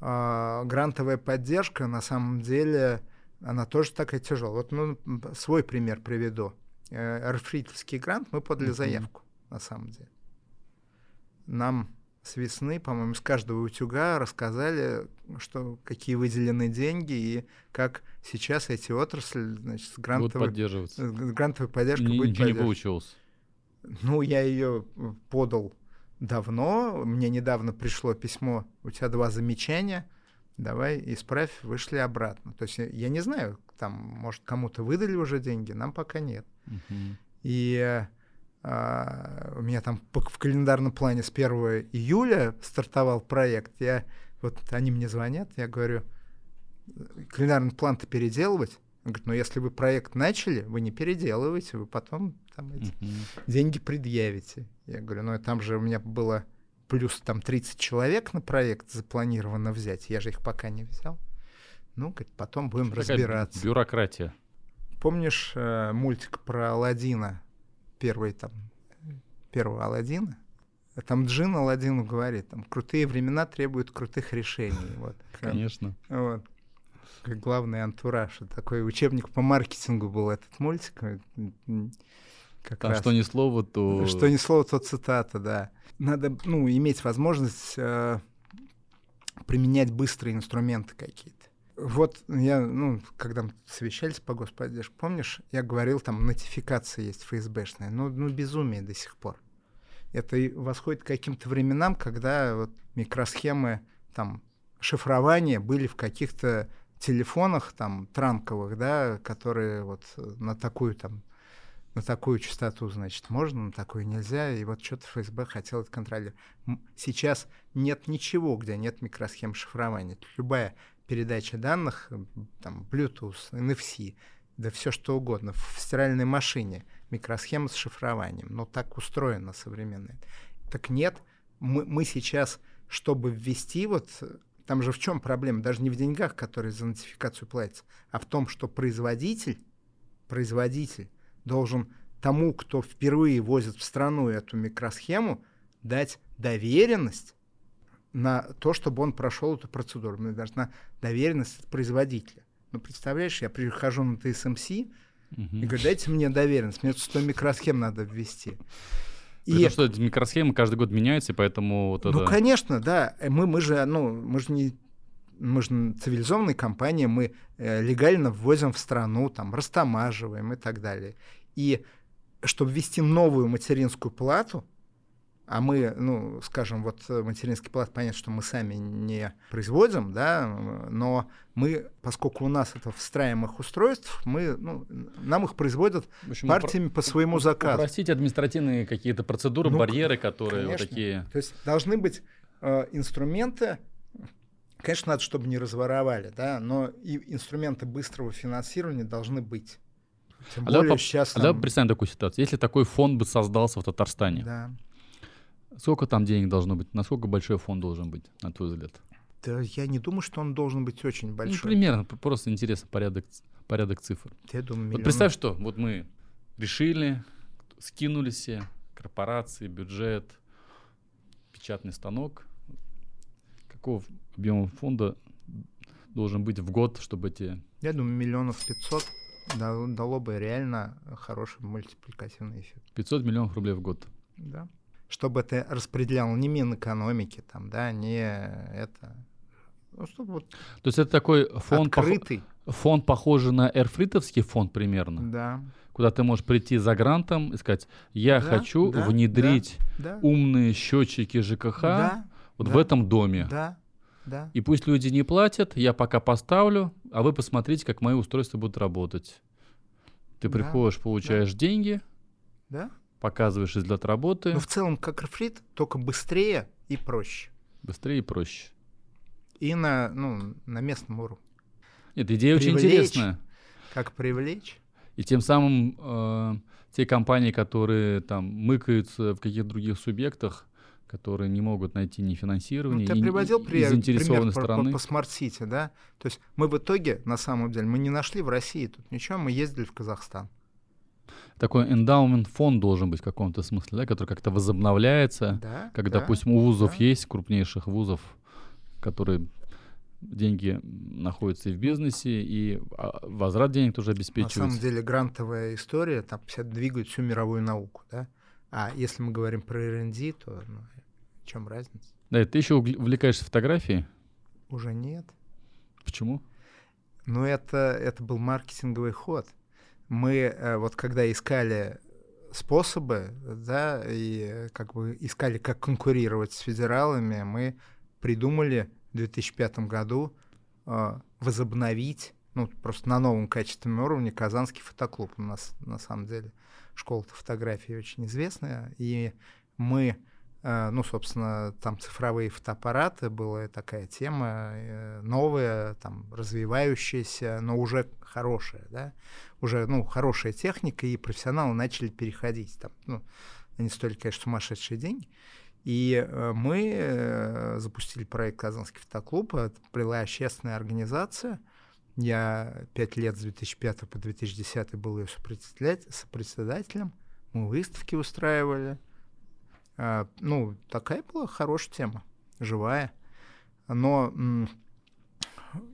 А, грантовая поддержка, на самом деле, она тоже такая тяжелая. Вот ну, свой пример приведу. Эрфритовский грант мы подали mm-hmm. заявку, на самом деле. Нам с весны, по-моему, с каждого утюга рассказали, что какие выделены деньги и как сейчас эти отрасли, значит, с грантовой, поддерживаться. грантовой поддержкой Ни, будет Ничего не получилось. Ну, я ее подал давно. Мне недавно пришло письмо, у тебя два замечания, давай исправь, вышли обратно. То есть я не знаю, там, может, кому-то выдали уже деньги, нам пока нет. Мгм. И а, у меня там в календарном плане с 1 июля стартовал проект. Я, вот они мне звонят, я говорю, календарный план-то переделывать? Он говорит, ну если вы проект начали, вы не переделываете, вы потом там эти Мгм. деньги предъявите. Я говорю, ну там же у меня было плюс там 30 человек на проект запланировано взять, я же их пока не взял. Ну, говорит, потом будем Такая разбираться. Бюрократия. Помнишь э, мультик про Алладина? Первый там, первого Алладина? Там Джин Алладину говорит, там, крутые времена требуют крутых решений. Вот. Конечно. вот. Как главный антураж. Такой учебник по маркетингу был этот мультик. э, Как Там раз. что ни слово, то... Что ни слово, то цитата, да. Надо, ну, иметь возможность э, применять быстрые инструменты какие-то. Вот я, ну, когда мы совещались по господдержке, помнишь, я говорил, там нотификация есть ФСБшная, ну, ну безумие до сих пор. Это восходит к каким-то временам, когда вот микросхемы там шифрования были в каких-то телефонах там транковых, да, которые вот на такую там на такую частоту, значит, можно, на такую нельзя, и вот что-то ФСБ хотел это контролировать. Сейчас нет ничего, где нет микросхем шифрования. Любая передача данных, там, Bluetooth, NFC, да все что угодно, в стиральной машине микросхема с шифрованием. Но так устроено современное. Так нет, мы, мы сейчас, чтобы ввести вот э, там же в чем проблема? Даже не в деньгах, которые за нотификацию платятся, а в том, что производитель, производитель должен тому, кто впервые возит в страну эту микросхему, дать доверенность на то, чтобы он прошел эту процедуру. Ну, даже на доверенность от производителя. Ну, представляешь, я прихожу на ТСМС и говорю, дайте мне доверенность, мне тут 100 микросхем надо ввести. При том, что микросхемы каждый год меняются, и поэтому вот Ну, это... конечно, да. Э, Мы, мы же, ну, мы же не мы же цивилизованная компания, мы э, легально ввозим в страну, там, растамаживаем и так далее. И чтобы ввести новую материнскую плату, а мы, ну, скажем, вот э, материнский плат, понятно, что мы сами не производим, да, но мы, поскольку у нас это встраиваемых устройств, мы, ну, нам их производят В общем, партиями по своему заказу. Упростить административные какие-то процедуры, Ну, барьеры, которые вот Конечно. такие... То есть должны быть э, инструменты, конечно, надо, чтобы не разворовали, да, но и инструменты быстрого финансирования должны быть. Тем А давай более поп- сейчас А давай там- представим такую ситуацию. Если такой фонд бы создался в Татарстане, да. Сколько там денег должно быть? Насколько большой фонд должен быть, на твой взгляд? Да, я не думаю, что он должен быть очень Ну, большой. примерно, п- просто интересно порядок, порядок цифр. Я думаю, Вот миллионов- представь, что вот мы решили, скинули все, корпорации, бюджет, печатный станок. Какого объема фонда должен быть в год, чтобы эти... Я думаю, миллионов пятьсот дало, дало бы реально хороший мультипликативный эффект. 500 миллионов рублей в год. Да. Чтобы это распределял не Минэкономики, там, да, не это. Ну, чтобы вот То есть это такой фонд, пох- открытый. фонд похожий на эрфритовский фонд примерно, Да. куда ты можешь прийти за грантом и сказать, я Да, хочу да, внедрить Да. умные счетчики ЖКХ Да. вот да, в этом доме. Да. Да. И пусть люди не платят, я пока поставлю, а вы посмотрите, как мои устройства будут работать. Ты Да, приходишь, получаешь деньги, Да. Показываешь результат работы, Ну, в целом, как Эрфрит, только быстрее и проще. быстрее и проще. И на, ну, на местном уровне. Нет, идея очень Привлечь. интересная. Как привлечь? И тем самым э, те компании, которые там мыкаются в каких-то других субъектах, которые не могут найти ни Ну, финансирования, ты и, приводил и- и пример, заинтересованной пример по, стороны. по, smart city, да? То есть мы в итоге, на самом деле, мы не нашли в России тут ничего, мы ездили в Казахстан. Такой эндаумент фонд должен быть в каком-то смысле, да, который как-то возобновляется. Да, Как, да. допустим, у вузов да. есть, крупнейших вузов, которые деньги находятся и в бизнесе, и а, возврат денег тоже На обеспечивается. самом деле грантовая история там вся двигает всю мировую науку, да? А если мы говорим про R&D, то ну, в чем разница? Да, ты еще увлекаешься фотографией. Уже нет. Почему? Но это, это был маркетинговый ход. Мы э, вот когда искали способы, да, и как бы искали, как конкурировать с федералами, мы придумали в 2005 году э, возобновить, ну, просто на новом качественном уровне Казанский фотоклуб. У нас, на самом деле, школа фотографии очень известная, и мы Э, ну, собственно, там цифровые фотоаппараты, была такая тема э, новая, там, развивающаяся, но уже хорошая, да, уже, ну, хорошая техника, и профессионалы начали переходить, там, ну, они стоили, конечно, сумасшедшие деньги, и э, мы запустили проект «Казанский фотоклуб», это была общественная организация, я пять лет с 2005 по 2010 был ее сопредседателем, мы выставки устраивали, ну, такая была хорошая тема, живая. Но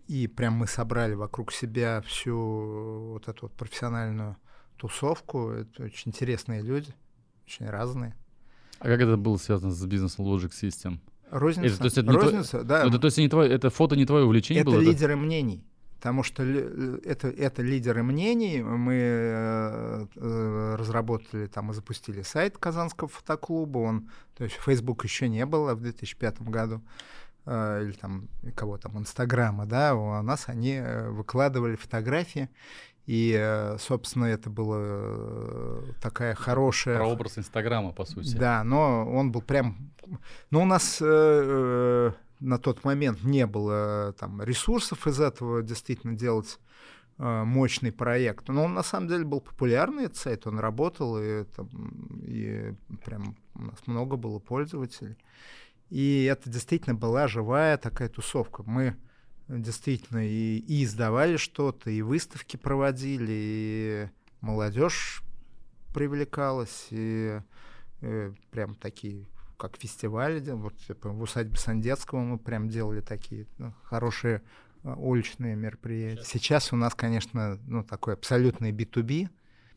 и прям мы собрали вокруг себя всю вот эту вот профессиональную тусовку. Это очень интересные люди, очень разные. А как это было связано с бизнесом Logic System? Розница. Это, то есть это Розница, твой, да. Это, то есть не твое, это фото не твое увлечение это было? Это лидеры мнений потому что это, это лидеры мнений. Мы э, э, разработали там и запустили сайт Казанского фотоклуба. Он, то есть Facebook еще не было в 2005 году э, или там кого там Инстаграма, да, у нас они выкладывали фотографии, и, собственно, это была такая хорошая... Про образ Инстаграма, по сути. Да, но он был прям... Ну, у нас э, на тот момент не было там ресурсов из этого действительно делать э, мощный проект. Но он на самом деле был популярный, сайт, он работал, и, там, и прям у нас много было пользователей. И это действительно была живая такая тусовка. Мы действительно и, и издавали что-то, и выставки проводили, и молодежь привлекалась, и, и прям такие как фестиваль, вот типа, в усадьбе Сандецкого мы прям делали такие ну, хорошие а, уличные мероприятия. Сейчас у нас, конечно, ну, такой абсолютный B2B,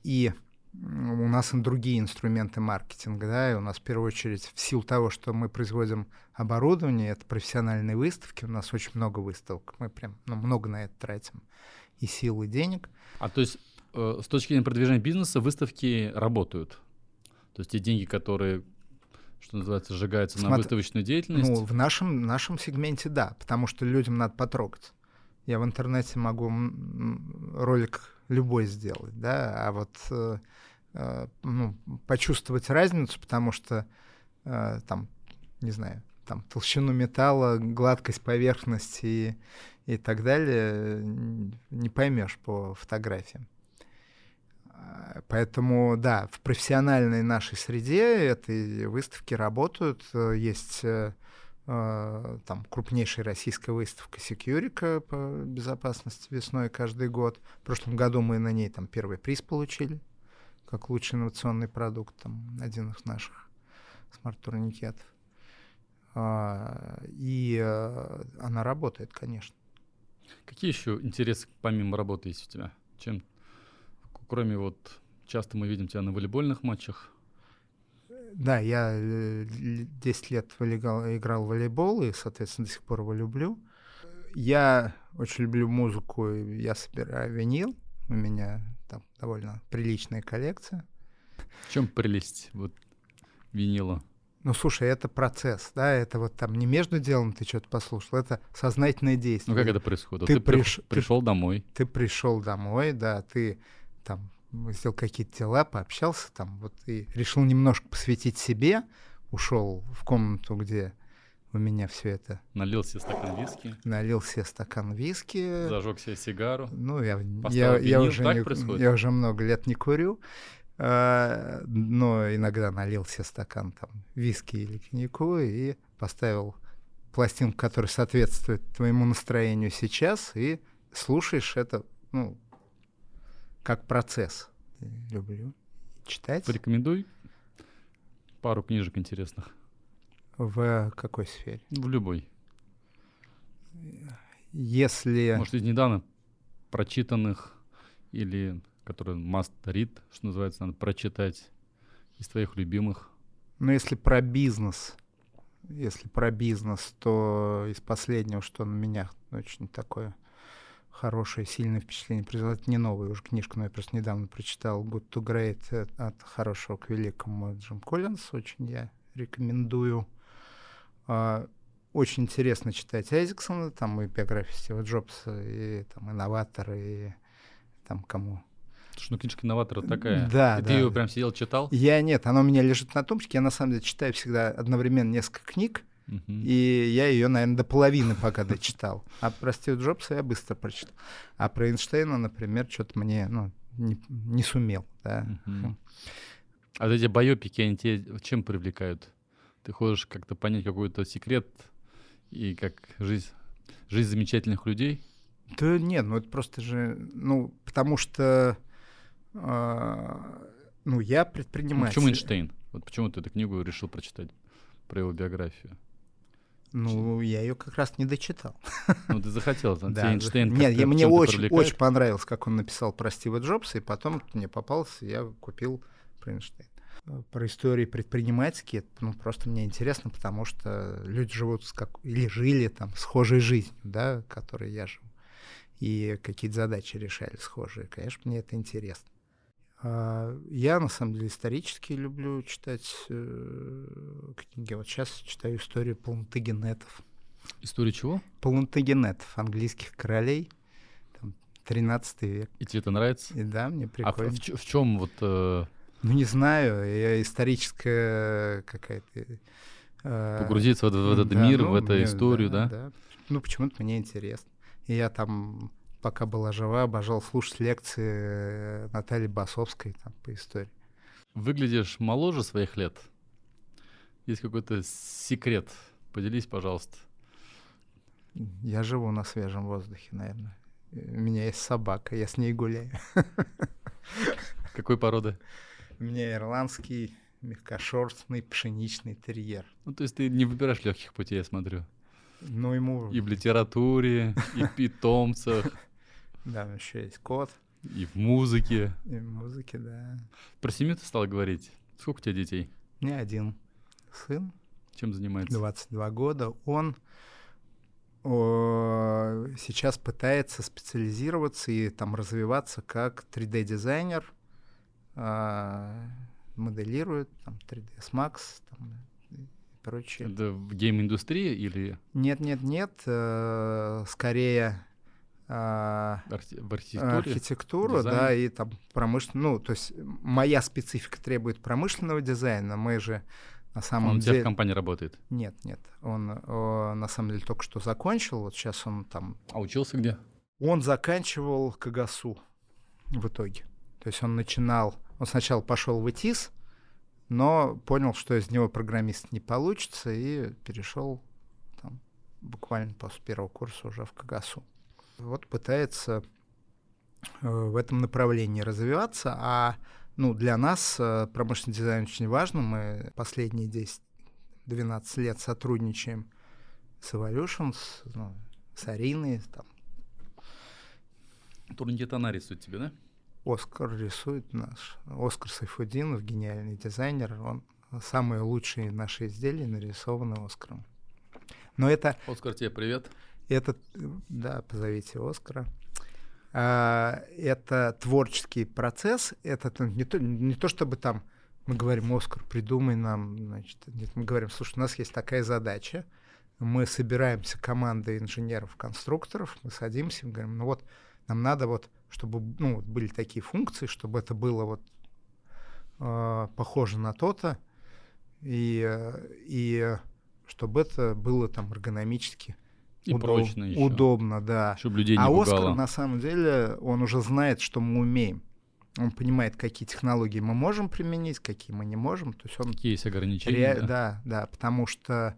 и у нас и другие инструменты маркетинга, да, и у нас в первую очередь в силу того, что мы производим оборудование, это профессиональные выставки, у нас очень много выставок, мы прям ну, много на это тратим и сил, и денег. А то есть э, с точки зрения продвижения бизнеса выставки работают? То есть те деньги, которые что называется, сжигается Смотри, на выставочную деятельность? Ну, в нашем, нашем сегменте да, потому что людям надо потрогать. Я в интернете могу ролик любой сделать, да, а вот э, э, ну, почувствовать разницу, потому что э, там, не знаю, там толщину металла, гладкость поверхности и, и так далее не поймешь по фотографиям. Поэтому, да, в профессиональной нашей среде этой выставки работают. Есть э, э, там крупнейшая российская выставка Секьюрика по безопасности весной каждый год. В прошлом году мы на ней там первый приз получили, как лучший инновационный продукт, там один из наших смарт-турникетов. А, и э, она работает, конечно. Какие еще интересы помимо работы есть у тебя? Чем кроме вот часто мы видим тебя на волейбольных матчах. Да, я 10 э, лет волейгал, играл в волейбол и, соответственно, до сих пор его люблю. Я очень люблю музыку, я собираю винил. У меня там довольно приличная коллекция. В чем прелесть вот винила? Ну, слушай, это процесс, да, это вот там не между делом ты что-то послушал, это сознательное действие. Ну, как это происходит? Ты, ты приш... пришел ты, домой. Ты пришел домой, да, ты там сделал какие-то дела, пообщался там, вот и решил немножко посвятить себе, ушел в комнату, где у меня все это. Налил себе стакан виски. Налил себе стакан виски. Зажег себе сигару. Ну, я, я, я, уже не, я уже много лет не курю. А, но иногда налил себе стакан там виски или коньяку и поставил пластинку, которая соответствует твоему настроению сейчас, и слушаешь это, ну, как процесс. Люблю читать. Порекомендуй пару книжек интересных. В какой сфере? В любой. Если... Может, из недавно прочитанных или которые must read, что называется, надо прочитать из твоих любимых. Ну, если про бизнес, если про бизнес, то из последнего, что на меня очень такое хорошее, сильное впечатление произвела. Это не новая уже книжка, но я просто недавно прочитал «Good to Great» э, от хорошего к великому Джим Коллинс. Очень я рекомендую. А, очень интересно читать Айзексона, там и биографию Стива Джобса, и там инноваторы, и там кому Слушай, ну книжка инноватора такая. Да, Ты да. ее прям сидел, читал? Я нет, она у меня лежит на тумбочке. Я на самом деле читаю всегда одновременно несколько книг, И я ее, наверное, до половины пока дочитал. А про Стива Джобса я быстро прочитал. А про Эйнштейна, например, что-то мне ну, не, не сумел. Да. Мгм. А вот эти байопики, они тебя чем привлекают? Ты хочешь как-то понять какой-то секрет и как жизнь, жизнь замечательных людей? Да нет, ну это просто же, ну, потому что, а, ну, я Ну, предприниматель. почему Эйнштейн? Вот почему ты эту книгу решил прочитать про его биографию? Ну, я ее как раз не дочитал. Ну, ты захотел, там, Да, Эйнштейн Нет, я- мне очень, привлекает? очень понравилось, как он написал про Стива Джобса, и потом мне попался, я купил про Эйнштейна. Э, Про истории предпринимательские, ну, просто мне интересно, потому что люди живут с как... или жили там схожей жизнью, да, которой я живу, и какие-то задачи решали схожие. Конечно, мне это интересно. А, Я, на самом деле, исторически люблю читать э, книги. Вот сейчас читаю историю плантагенетов. История чего? Плантагенетов, английских королей, там, 13 век. И тебе это нравится? И да, мне А в, прикольно. в чем вот... э, Ну, не знаю, я историческая какая-то... э, погрузиться в, этот- в этот да, мир, ну, в эту мне- историю, да? Ну, почему-то мне интересно. И я там, пока была жива, обожал слушать лекции э, Натальи Басовской там, по истории. Выглядишь моложе своих лет? Есть какой-то секрет? Поделись, пожалуйста. Я живу на свежем воздухе, наверное. У меня есть собака, я с ней гуляю. Какой породы? У меня ирландский мягкошерстный пшеничный терьер. Ну, то есть ты не выбираешь легких путей, я смотрю. Ну, ему... И в литературе, и в питомцах, Да, еще есть кот, и в музыке. и в музыке, да. Про семью ты стал говорить. Сколько у тебя детей? Меня один сын, Чем занимается? 22 года. Он о, сейчас пытается специализироваться и там развиваться как 3D-дизайнер, а, моделирует там 3ds Max там, и прочее. Это в гейм-индустрии или Нет, нет, нет, э, скорее в архитектуре? архитектура, дизайн? да, и там промышленная, ну, то есть моя специфика требует промышленного дизайна, мы же на самом Он у тебя в деле... компании работает. Нет, нет, он на самом деле только что закончил, вот сейчас он там... А учился где? Он заканчивал КГСУ в итоге. То есть он начинал, он сначала пошел в ИТИС, но понял, что из него программист не получится, и перешел там, буквально после первого курса уже в КГСУ. Вот пытается э, в этом направлении развиваться, а ну, для нас э, промышленный дизайн очень важно. Мы последние 10-12 лет сотрудничаем с Evolution, с, ну, с Ариной, там, Турникет она рисует тебе, да? Оскар рисует наш. Оскар Сайфудинов, гениальный дизайнер. Он самые лучшие наши изделия нарисованы Оскаром. Но это, Оскар, тебе привет. Это да, позовите Оскара. А, это творческий процесс. Это не то, не то, чтобы там мы говорим, Оскар, придумай нам. Значит, нет, мы говорим, слушай, у нас есть такая задача. Мы собираемся командой инженеров-конструкторов, мы садимся и говорим, ну вот, нам надо вот, чтобы ну, были такие функции, чтобы это было вот э, похоже на то-то, и, э, и чтобы это было там эргономически И удоб- прочно еще. удобно, да. Чтобы людей не А пугало. Оскар, на самом деле, он уже знает, что мы умеем. Он понимает, какие технологии мы можем применить, какие мы не можем. То есть он Какие есть ограничения? Ре- да? да, да, потому что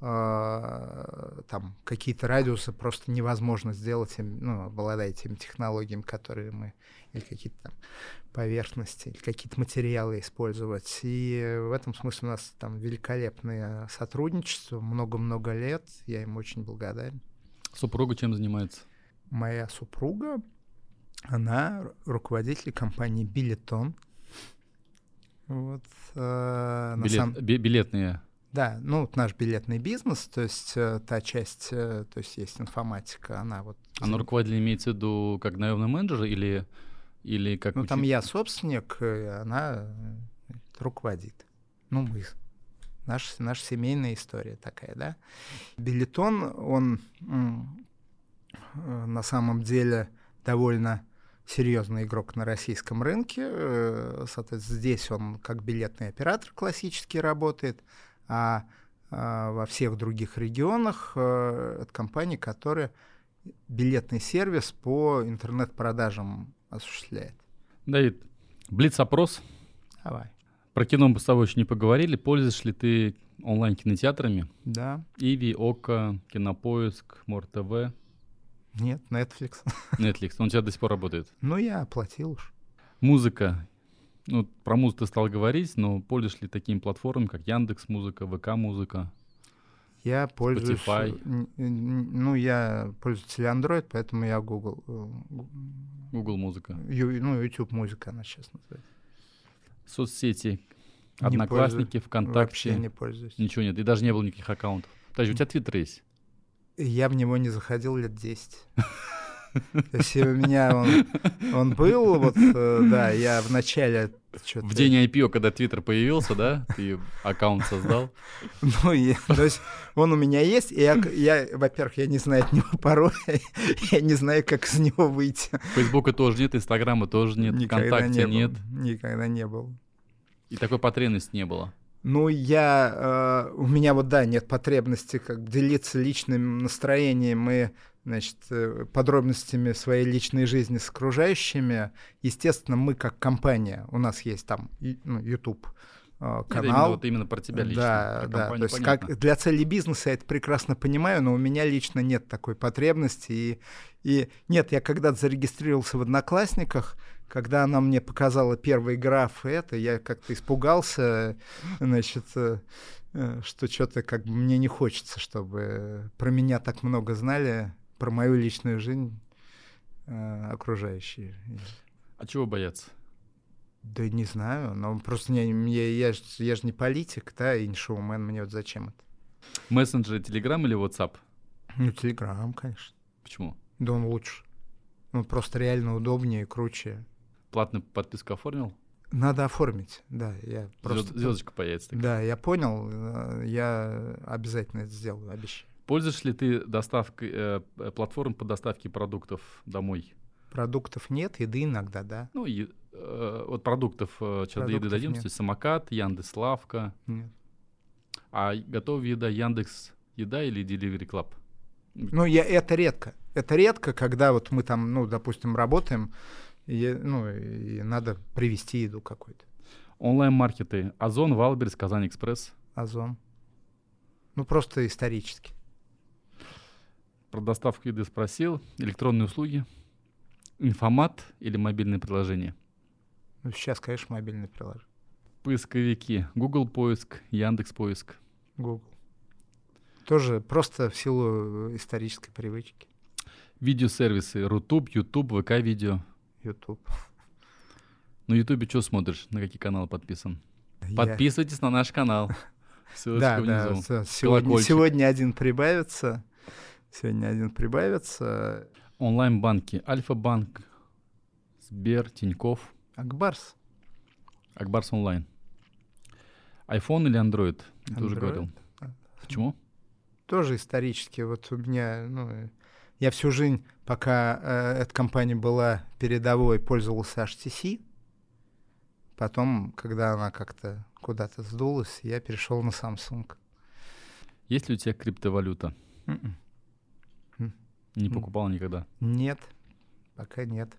там какие-то радиусы просто невозможно сделать, им, ну, обладая теми технологиями, которые мы, или какие-то там поверхности, или какие-то материалы использовать. И в этом смысле у нас там великолепное сотрудничество, много-много лет, я им очень благодарен. Супруга чем занимается? Моя супруга, она ру- руководитель компании Билетон. Вот, э, Билет- сам- би- билетные Да, ну вот наш билетный бизнес, то есть э, та часть, э, то есть есть информатика, она вот... А на руководитель имеется в виду как наемный менеджер или, или как... Ну там учи- я собственник, она э, руководит. Ну мы, наш, наша семейная история такая, да. Билетон, он э, на самом деле довольно серьезный игрок на российском рынке. э, Соответственно, здесь он как билетный оператор классический работает, а а, во всех других регионах э, это компания, которая билетный сервис по интернет-продажам осуществляет. Давид, блиц-опрос. Давай. Про кино мы с тобой еще не поговорили. Пользуешь ли ты онлайн-кинотеатрами? Да. Иви, Ока, Кинопоиск, Мор ТВ, Нет, Netflix. Netflix. Он у тебя до сих пор работает. Ну, я оплатил уж. Музыка. Ну, про музыку ты стал говорить, но пользуешь ли такими платформами, как Яндекс Музыка, ВК Музыка? Я пользуюсь... Spotify. н- Ну, я пользователь Android, поэтому я Google... э, Google Музыка. Ю- ну, YouTube музыка она сейчас называется. Соцсети. Не Одноклассники, пользуюсь. ВКонтакте. Вообще не пользуюсь. Ничего нет. И даже не было никаких аккаунтов. Подожди, у тебя Твиттер есть? Я в него не заходил лет 10. То есть у меня он, он был, вот, э, да, я в начале что-то... В день IPO, когда Твиттер появился, да? Ты аккаунт создал. Ну, и- то есть он у меня есть, и я, я, во-первых, я не знаю от него пароля, я не знаю, как из него выйти. Фейсбука тоже нет, Инстаграма тоже нет, Никогда ВКонтакте не был. нет. Никогда не был. И такой потребности не было. Ну, я... э, у меня вот, да, нет потребности как делиться личным настроением и, значит, э, подробностями своей личной жизни с окружающими. Естественно, мы как компания, у нас есть там ну, YouTube э, Это именно, канал. вот именно про тебя лично. Да, про да. То есть понятно. как для целей бизнеса я это прекрасно понимаю, но у меня лично нет такой потребности. И, и нет, я когда-то зарегистрировался в Одноклассниках, когда она мне показала первый граф, это я как-то испугался, значит, э, что что-то как бы мне не хочется, чтобы про меня так много знали, про мою личную жизнь э, окружающие. А чего бояться? Да не знаю, но просто не, мне- я, ж- я же не политик, да, и не шоумен, мне вот зачем это? Мессенджер, Телеграм или WhatsApp? Ну, Телеграм, конечно. Почему? Да он лучше. Ну, просто реально удобнее, круче. Платную подписку оформил? Надо оформить, да, я просто... Звезд- Звездочка появится. такая. Да, я понял, э, я обязательно это сделаю, обещаю. Пользуешь ли ты доставкой, э, платформ по доставке продуктов домой? Продуктов нет, еды иногда, да. Ну, и, э, вот продуктов, э, сейчас до еды нет. то есть самокат, Яндекс Лавка, Нет. а готовая еда Яндекс Еда или Delivery Club? Ну, я, это редко. Это редко, когда вот мы там, ну, допустим, работаем, и, ну, и надо привезти еду какую-то. Онлайн-маркеты. Ozon, Wildberries, KazanExpress. Ozon. Ну, просто исторически. Про доставку еды спросил. Электронные услуги. Информат или мобильное приложение? Ну, сейчас, конечно, мобильное приложение. Поисковики. Google поиск, Яндекс поиск. Google. Тоже просто в силу э, исторической привычки. Видеосервисы. Рутуб, Ютуб, ВК видео. YouTube. На Ютубе что смотришь? На какие каналы подписан? Я- Подписывайтесь на наш канал. Ссылочка Да, да. внизу. с- Сегодня, сегодня один прибавится. Сегодня один прибавится. Онлайн-банки. Альфа-банк, Сбер, Тиньков, Акбарс. Акбарс онлайн. iPhone или Android? Ты уже Android. говорил. Почему? Тоже исторически. Вот у меня, ну, я всю жизнь, пока э, эта компания была передовой, пользовался HTC. Потом, когда она как-то куда-то сдулась, я перешел на Samsung. Есть ли у тебя криптовалюта? Мгм. Не покупал никогда. Нет, пока нет.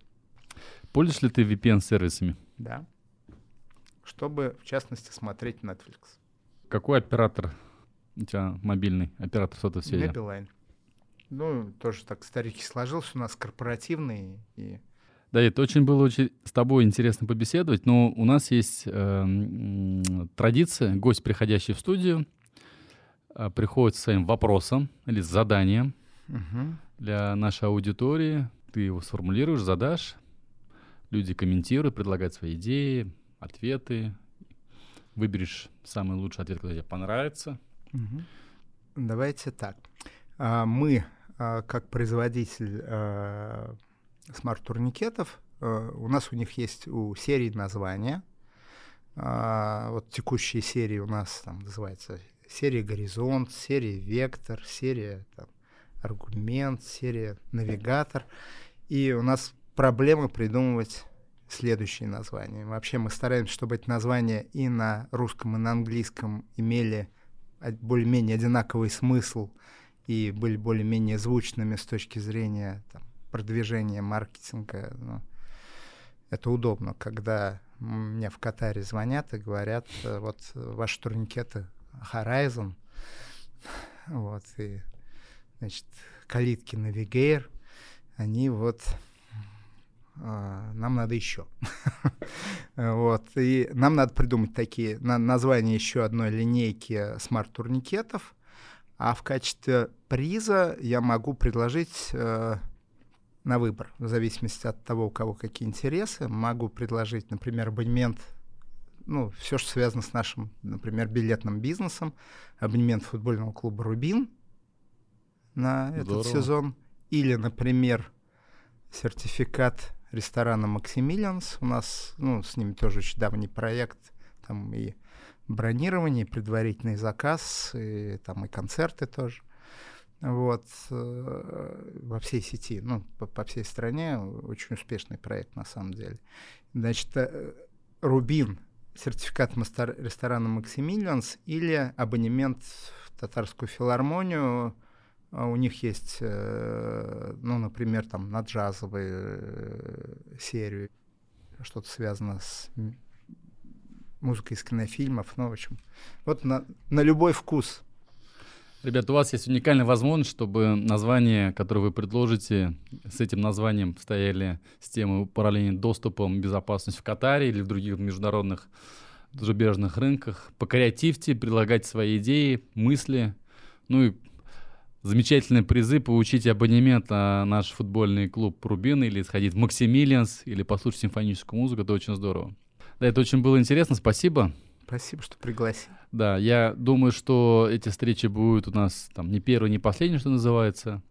Пользуешь ли ты VPN-сервисами? Да. Чтобы, в частности, смотреть Netflix. Какой оператор у тебя мобильный? Оператор сотовой связи? Билайн. Ну, тоже так исторически сложился. У нас корпоративный. И... Давид, очень было очень с тобой интересно побеседовать, но у нас есть э, традиция, гость, приходящий в студию, э, приходит со своим вопросом или с заданием Мгм. для нашей аудитории. Ты его сформулируешь, задашь, люди комментируют, предлагают свои идеи, ответы. выберешь самый лучший ответ, который тебе понравится. Угу. Давайте так. А, мы, а, как производитель а, смарт-турникетов, у нас у них есть у серии названия. Вот текущие серии у нас там называется серия «Горизонт», серия «Вектор», серия там, «Аргумент», серия «Навигатор». И у нас проблема придумывать следующие названия. Вообще мы стараемся, чтобы эти названия и на русском, и на английском имели более-менее одинаковый смысл и были более-менее звучными с точки зрения там, продвижения маркетинга. Ну, это удобно, когда мне в Катаре звонят и говорят, э, вот ваши турникеты Horizon, вот, и, значит, калитки Navigator, они вот а, нам надо еще. вот. И нам надо придумать такие на, названия еще одной линейки смарт-турникетов. А в качестве приза я могу предложить э, на выбор, в зависимости от того, у кого какие интересы. Могу предложить, например, абонемент, ну, все, что связано с нашим, например, билетным бизнесом, абонемент футбольного клуба «Рубин» на Здорово. этот сезон. Или, например, сертификат ресторана «Максимилианс». У нас, ну, с ними тоже очень давний проект. Там и бронирование, и предварительный заказ, и там и концерты тоже. Вот. Э, во всей сети, ну, по, по всей стране. Очень успешный проект, на самом деле. Значит, э, «Рубин» сертификат ресторана «Максимилианс» или абонемент в татарскую филармонию – у них есть, э, ну, например, там на джазовую э, серию, что-то связано с музыкой из кинофильмов, ну, в общем, вот на, на любой вкус. Ребята, у вас есть уникальная возможность, чтобы название, которое вы предложите, с этим названием стояли с темой управления доступом, безопасностью в Катаре или в других международных зарубежных рынках. Покреативьте, предлагайте свои идеи, мысли, ну и замечательные призы, получить абонемент на наш футбольный клуб Рубин или сходить в Максимилианс или послушать симфоническую музыку, это очень здорово. Да, это очень было интересно, спасибо. Спасибо, что пригласил. Да, я думаю, что эти встречи будут у нас там не первые, не последние, что называется.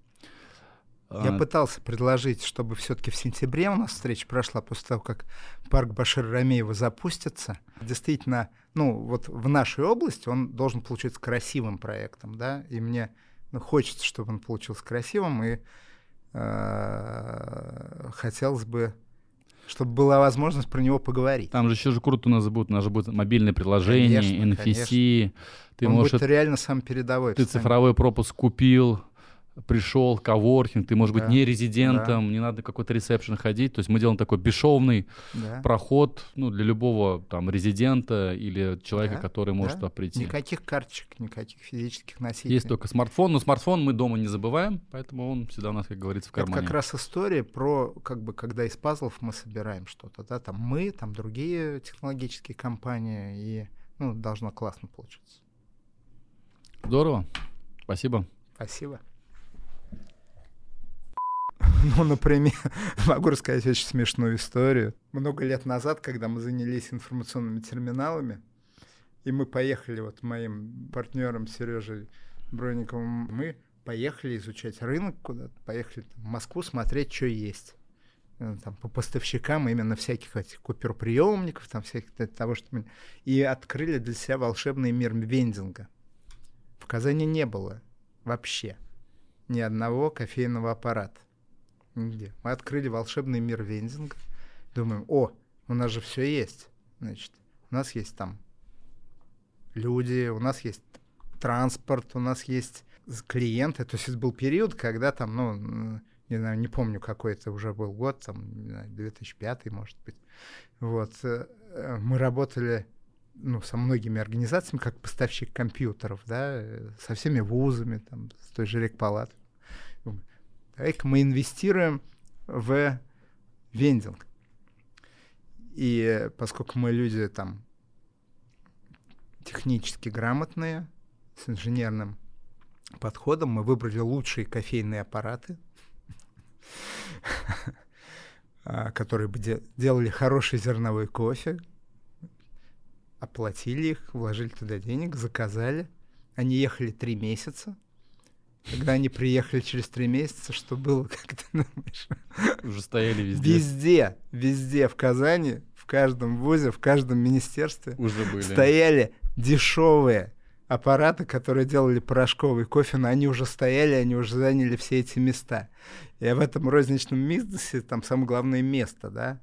Я а... пытался предложить, чтобы все-таки в сентябре у нас встреча прошла после того, как парк Башир Рамеева запустится. Действительно, ну вот в нашей области он должен получиться красивым проектом, да, и мне ну, хочется, чтобы он получился красивым, и э, хотелось бы, чтобы была возможность про него поговорить. Там же еще же круто у нас будет, у нас же будет мобильное приложение, конечно, NFC. Конечно. Ты он можешь, будет реально сам передовой. Ты цифровой пропуск купил, пришел, коворкинг, ты, может да, быть, не резидентом, да. не надо какой-то ресепшн ходить. То есть мы делаем такой бесшовный да. проход ну, для любого там резидента или человека, да, который может да. туда прийти. Никаких карточек, никаких физических носителей. Есть только смартфон, но смартфон мы дома не забываем, поэтому он всегда у нас, как говорится, в кармане. Это как раз история про, как бы, когда из пазлов мы собираем что-то, да, там мы, там другие технологические компании, и ну, должно классно получиться. Здорово. Спасибо. Спасибо. Ну, например, могу рассказать очень смешную историю. Много лет назад, когда мы занялись информационными терминалами, и мы поехали вот моим партнером Сережей Бронниковым, мы поехали изучать рынок куда-то, поехали в Москву смотреть, что есть. Э, там, по поставщикам именно всяких этих куперприемников, там всяких того, что мы... И открыли для себя волшебный мир вендинга. В Казани не было вообще ни одного кофейного аппарата. Нигде. Мы открыли волшебный мир вендинга. Думаем, о, у нас же все есть. Значит, у нас есть там люди, у нас есть транспорт, у нас есть клиенты. То есть это был период, когда там, ну, не знаю, не помню, какой это уже был год, там, не знаю, 2005, может быть. Вот. Э, мы работали ну, со многими организациями, как поставщик компьютеров, да, со всеми вузами, там, с той же рекпалатой давай-ка мы инвестируем в вендинг. И поскольку мы люди там технически грамотные, с инженерным подходом, мы выбрали лучшие кофейные аппараты, а, которые бы делали хороший зерновой кофе, оплатили их, вложили туда денег, заказали. Они ехали три месяца. Когда они приехали через три месяца, что было, как ты думаешь? Уже стояли везде. Везде, везде в Казани, в каждом вузе, в каждом министерстве Уже были. стояли дешевые аппараты, которые делали порошковый кофе, но они уже стояли, они уже заняли все эти места. И в этом розничном бизнесе там самое главное место, да.